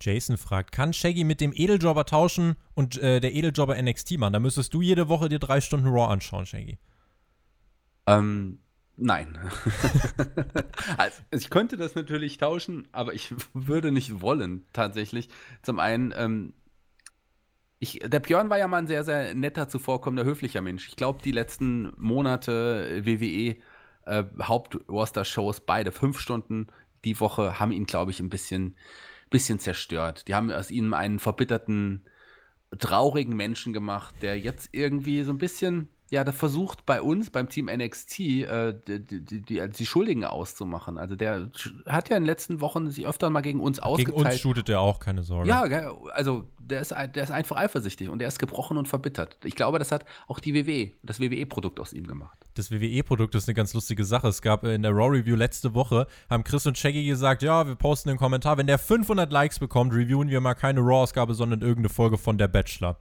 Jason fragt, kann Shaggy mit dem Edeljobber tauschen und äh, der Edeljobber NXT machen? Da müsstest du jede Woche dir drei Stunden Raw anschauen, Shaggy. Ähm, nein. also, ich könnte das natürlich tauschen, aber ich würde nicht wollen, tatsächlich. Zum einen, ähm, ich, der Björn war ja mal ein sehr, sehr netter, zuvorkommender, höflicher Mensch. Ich glaube, die letzten Monate WWE äh, Haupt-Roster-Shows, beide fünf Stunden die Woche, haben ihn, glaube ich, ein bisschen bisschen zerstört. Die haben aus ihm einen verbitterten, traurigen Menschen gemacht, der jetzt irgendwie so ein bisschen ja, der versucht bei uns, beim Team NXT, äh, die, die, die, die, Schuldigen auszumachen. Also der hat ja in den letzten Wochen sich öfter mal gegen uns ausgeteilt. Gegen uns shootet er auch, keine Sorge. Ja, also der ist, der ist einfach eifersüchtig und der ist gebrochen und verbittert. Ich glaube, das hat auch die WWE, das WWE-Produkt aus ihm gemacht. Das WWE-Produkt ist eine ganz lustige Sache. Es gab äh, in der Raw-Review letzte Woche, haben Chris und Shaggy gesagt, ja, wir posten einen Kommentar, wenn der 500 Likes bekommt, reviewen wir mal keine Raw-Ausgabe, sondern irgendeine Folge von Der Bachelor.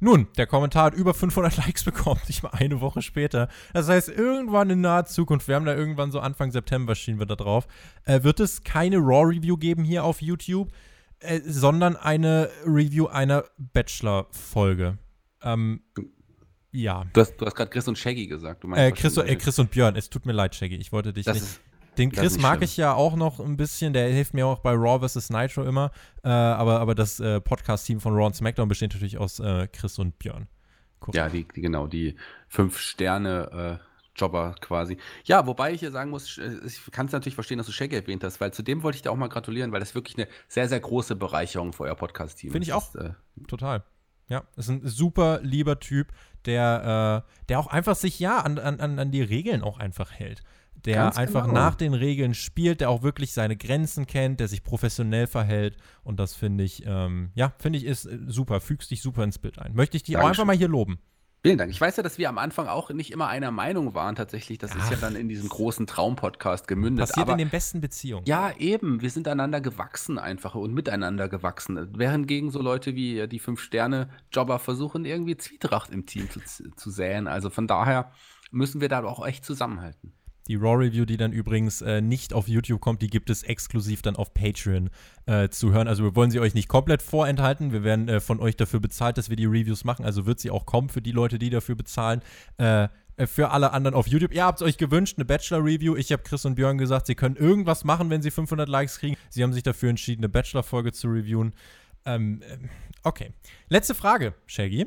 Nun, der Kommentar hat über 500 Likes bekommen, nicht mal eine Woche später. Das heißt, irgendwann in naher Zukunft, wir haben da irgendwann so Anfang September schienen wir da drauf, äh, wird es keine Raw-Review geben hier auf YouTube, äh, sondern eine Review einer Bachelor-Folge. Ähm, ja. Du hast, du hast gerade Chris und Shaggy gesagt. Du äh, Chris, äh, Chris, und Björn, es tut mir leid, Shaggy. Ich wollte dich das nicht. Ist, den Chris mag ich ja auch noch ein bisschen, der hilft mir auch bei Raw vs. Nitro immer. Äh, aber, aber das äh, Podcast-Team von Raw und SmackDown besteht natürlich aus äh, Chris und Björn. Korrekt. Ja, die, die, genau, die fünf Sterne. Äh, Jobber quasi. Ja, wobei ich hier sagen muss, äh, ich kann es natürlich verstehen, dass du Shaggy erwähnt hast, weil zu dem wollte ich dir auch mal gratulieren, weil das wirklich eine sehr, sehr große Bereicherung für euer Podcast-Team Finde ich auch. Ist, äh, total. Ja, ist ein super lieber Typ, der, äh, der auch einfach sich ja an, an, an die Regeln auch einfach hält der Ganz einfach genau. nach den Regeln spielt, der auch wirklich seine Grenzen kennt, der sich professionell verhält. Und das finde ich, ähm, ja, finde ich ist äh, super, fügst dich super ins Bild ein. Möchte ich dich auch einfach mal hier loben. Vielen Dank. Ich weiß ja, dass wir am Anfang auch nicht immer einer Meinung waren, tatsächlich. Das Ach. ist ja dann in diesem großen Traum-Podcast gemündet. Passiert Aber, in den besten Beziehungen. Ja, eben. Wir sind einander gewachsen einfach und miteinander gewachsen. Während gegen so Leute wie die Fünf-Sterne-Jobber versuchen, irgendwie Zwietracht im Team zu, zu säen. Also von daher müssen wir da auch echt zusammenhalten. Die Raw-Review, die dann übrigens äh, nicht auf YouTube kommt, die gibt es exklusiv dann auf Patreon äh, zu hören. Also wir wollen sie euch nicht komplett vorenthalten. Wir werden äh, von euch dafür bezahlt, dass wir die Reviews machen. Also wird sie auch kommen für die Leute, die dafür bezahlen. Äh, äh, für alle anderen auf YouTube. Ihr habt es euch gewünscht, eine Bachelor-Review. Ich habe Chris und Björn gesagt, sie können irgendwas machen, wenn sie 500 Likes kriegen. Sie haben sich dafür entschieden, eine Bachelor-Folge zu reviewen. Ähm, ähm, okay. Letzte Frage, Shaggy.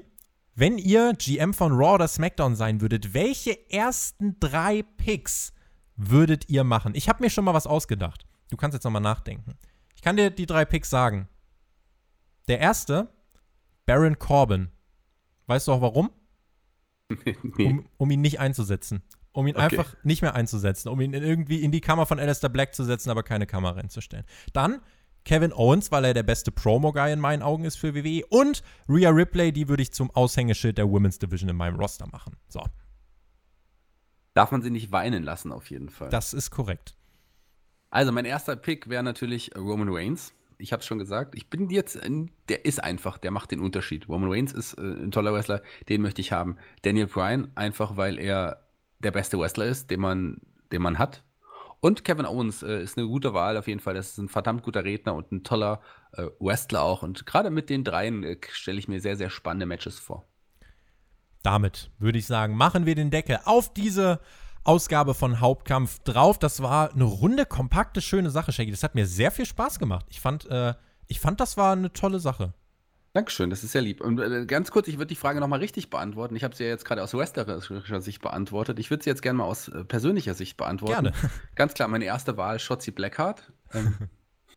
Wenn ihr GM von Raw oder SmackDown sein würdet, welche ersten drei Picks würdet ihr machen? Ich habe mir schon mal was ausgedacht. Du kannst jetzt noch mal nachdenken. Ich kann dir die drei Picks sagen. Der erste, Baron Corbin. Weißt du auch warum? nee. Um, um ihn nicht einzusetzen. Um ihn Okay. einfach nicht mehr einzusetzen. Um ihn irgendwie in die Kammer von Alistair Black zu setzen, aber keine Kamera hinzustellen. Dann Kevin Owens, weil er der beste Promo-Guy in meinen Augen ist für WWE. Und Rhea Ripley, die würde ich zum Aushängeschild der Women's Division in meinem Roster machen. So, Darf man sie nicht weinen lassen, auf jeden Fall. das ist korrekt. Also, mein erster Pick wäre natürlich Roman Reigns. Ich habe es schon gesagt. Ich bin jetzt, der ist einfach, der macht den Unterschied. Roman Reigns ist äh, ein toller Wrestler, den möchte ich haben. Daniel Bryan, einfach weil er der beste Wrestler ist, den man, den man hat. Und Kevin Owens äh, ist eine gute Wahl auf jeden Fall. Das ist ein verdammt guter Redner und ein toller äh, Wrestler auch. Und gerade mit den dreien äh, stelle ich mir sehr, sehr spannende Matches vor. Damit würde ich sagen, machen wir den Deckel auf diese Ausgabe von Hauptkampf drauf. Das war eine runde, kompakte, schöne Sache, Shaggy. Das hat mir sehr viel Spaß gemacht. Ich fand, äh, ich fand, das war eine tolle Sache. Dankeschön, das ist sehr lieb. Und äh, ganz kurz, ich würde die Frage nochmal richtig beantworten. Ich habe sie ja jetzt gerade aus wrestlerischer Sicht beantwortet. Ich würde sie jetzt gerne mal aus äh, persönlicher Sicht beantworten. Gerne. Ganz klar, meine erste Wahl, Shotzi Blackheart. Ähm,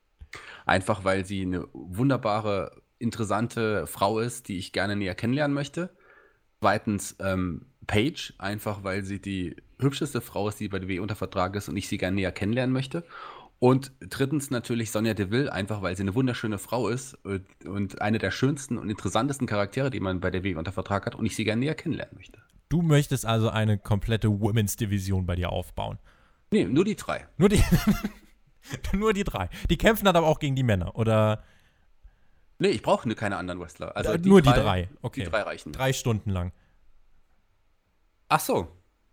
einfach, weil sie eine wunderbare, interessante Frau ist, die ich gerne näher kennenlernen möchte. Zweitens, ähm, Paige, einfach weil sie die hübscheste Frau ist, die bei DW unter Vertrag ist und ich sie gerne näher kennenlernen möchte. Und drittens natürlich Sonja Deville, einfach weil sie eine wunderschöne Frau ist und, eine der schönsten und interessantesten Charaktere, die man bei der W unter Vertrag hat und ich sie gerne näher kennenlernen möchte. Du möchtest also eine komplette Women's Division bei dir aufbauen. Nee, nur die drei. Nur die, nur die drei. Die kämpfen dann aber auch gegen die Männer. Oder Nee, ich brauche keine anderen Wrestler. Also Äh, nur die drei. Okay. Die drei reichen. drei Stunden lang. Ach so,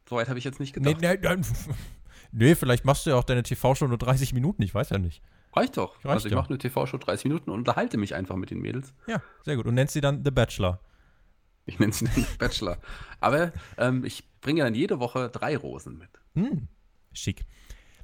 soweit habe ich jetzt nicht gedacht. Nee, nee, nee, vielleicht machst du ja auch deine TV-Show nur 30 Minuten. Ich weiß ja nicht. Reicht doch. Reicht also ich ja. mache eine TV-Show 30 Minuten und unterhalte mich einfach mit den Mädels. Ja, sehr gut. Und nennst sie dann The Bachelor. Ich nenne sie den Bachelor. Aber ähm, ich bringe dann jede Woche drei Rosen mit. Hm, schick.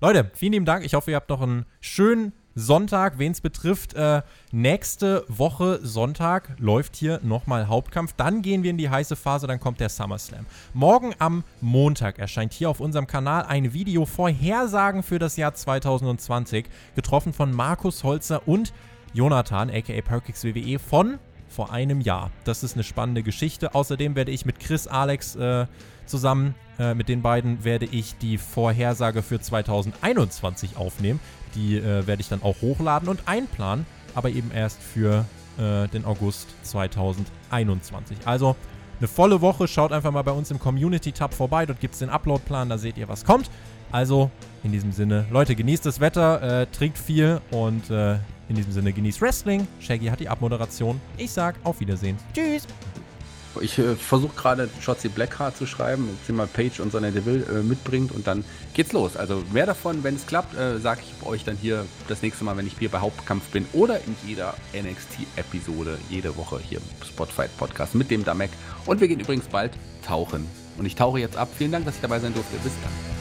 Leute, vielen lieben Dank. Ich hoffe, ihr habt noch einen schönen Sonntag, wen es betrifft. Äh, nächste Woche Sonntag läuft hier nochmal Hauptkampf. Dann gehen wir in die heiße Phase, dann kommt der SummerSlam. Morgen am Montag erscheint hier auf unserem Kanal ein Video Vorhersagen für das Jahr 2020, getroffen von Markus Holzer und Jonathan, aka Perkix WWE, von vor einem Jahr. Das ist eine spannende Geschichte. Außerdem werde ich mit Chris Alex äh, zusammen, äh, mit den beiden werde ich die Vorhersage für 2021 aufnehmen. Die äh, werde ich dann auch hochladen und einplanen, aber eben erst für äh, den August 2021. Also eine volle Woche. Schaut einfach mal bei uns im Community-Tab vorbei. Dort gibt es den Upload-Plan, da seht ihr, was kommt. Also in diesem Sinne, Leute, genießt das Wetter, äh, trinkt viel und äh, in diesem Sinne genießt Wrestling. Shaggy hat die Abmoderation. Ich sag auf Wiedersehen. Tschüss. Ich äh, versuche gerade Shotzi Blackheart zu schreiben, ob sie mal Paige und Sonja Deville äh, mitbringt und dann geht's los. Also mehr davon, wenn es klappt, äh, sage ich euch dann hier das nächste Mal, wenn ich hier bei Hauptkampf bin oder in jeder NXT-Episode jede Woche hier im Spotfight Podcast mit dem Damek. Und wir gehen übrigens bald tauchen. Und ich tauche jetzt ab. Vielen Dank, dass ich dabei sein durfte. Bis dann.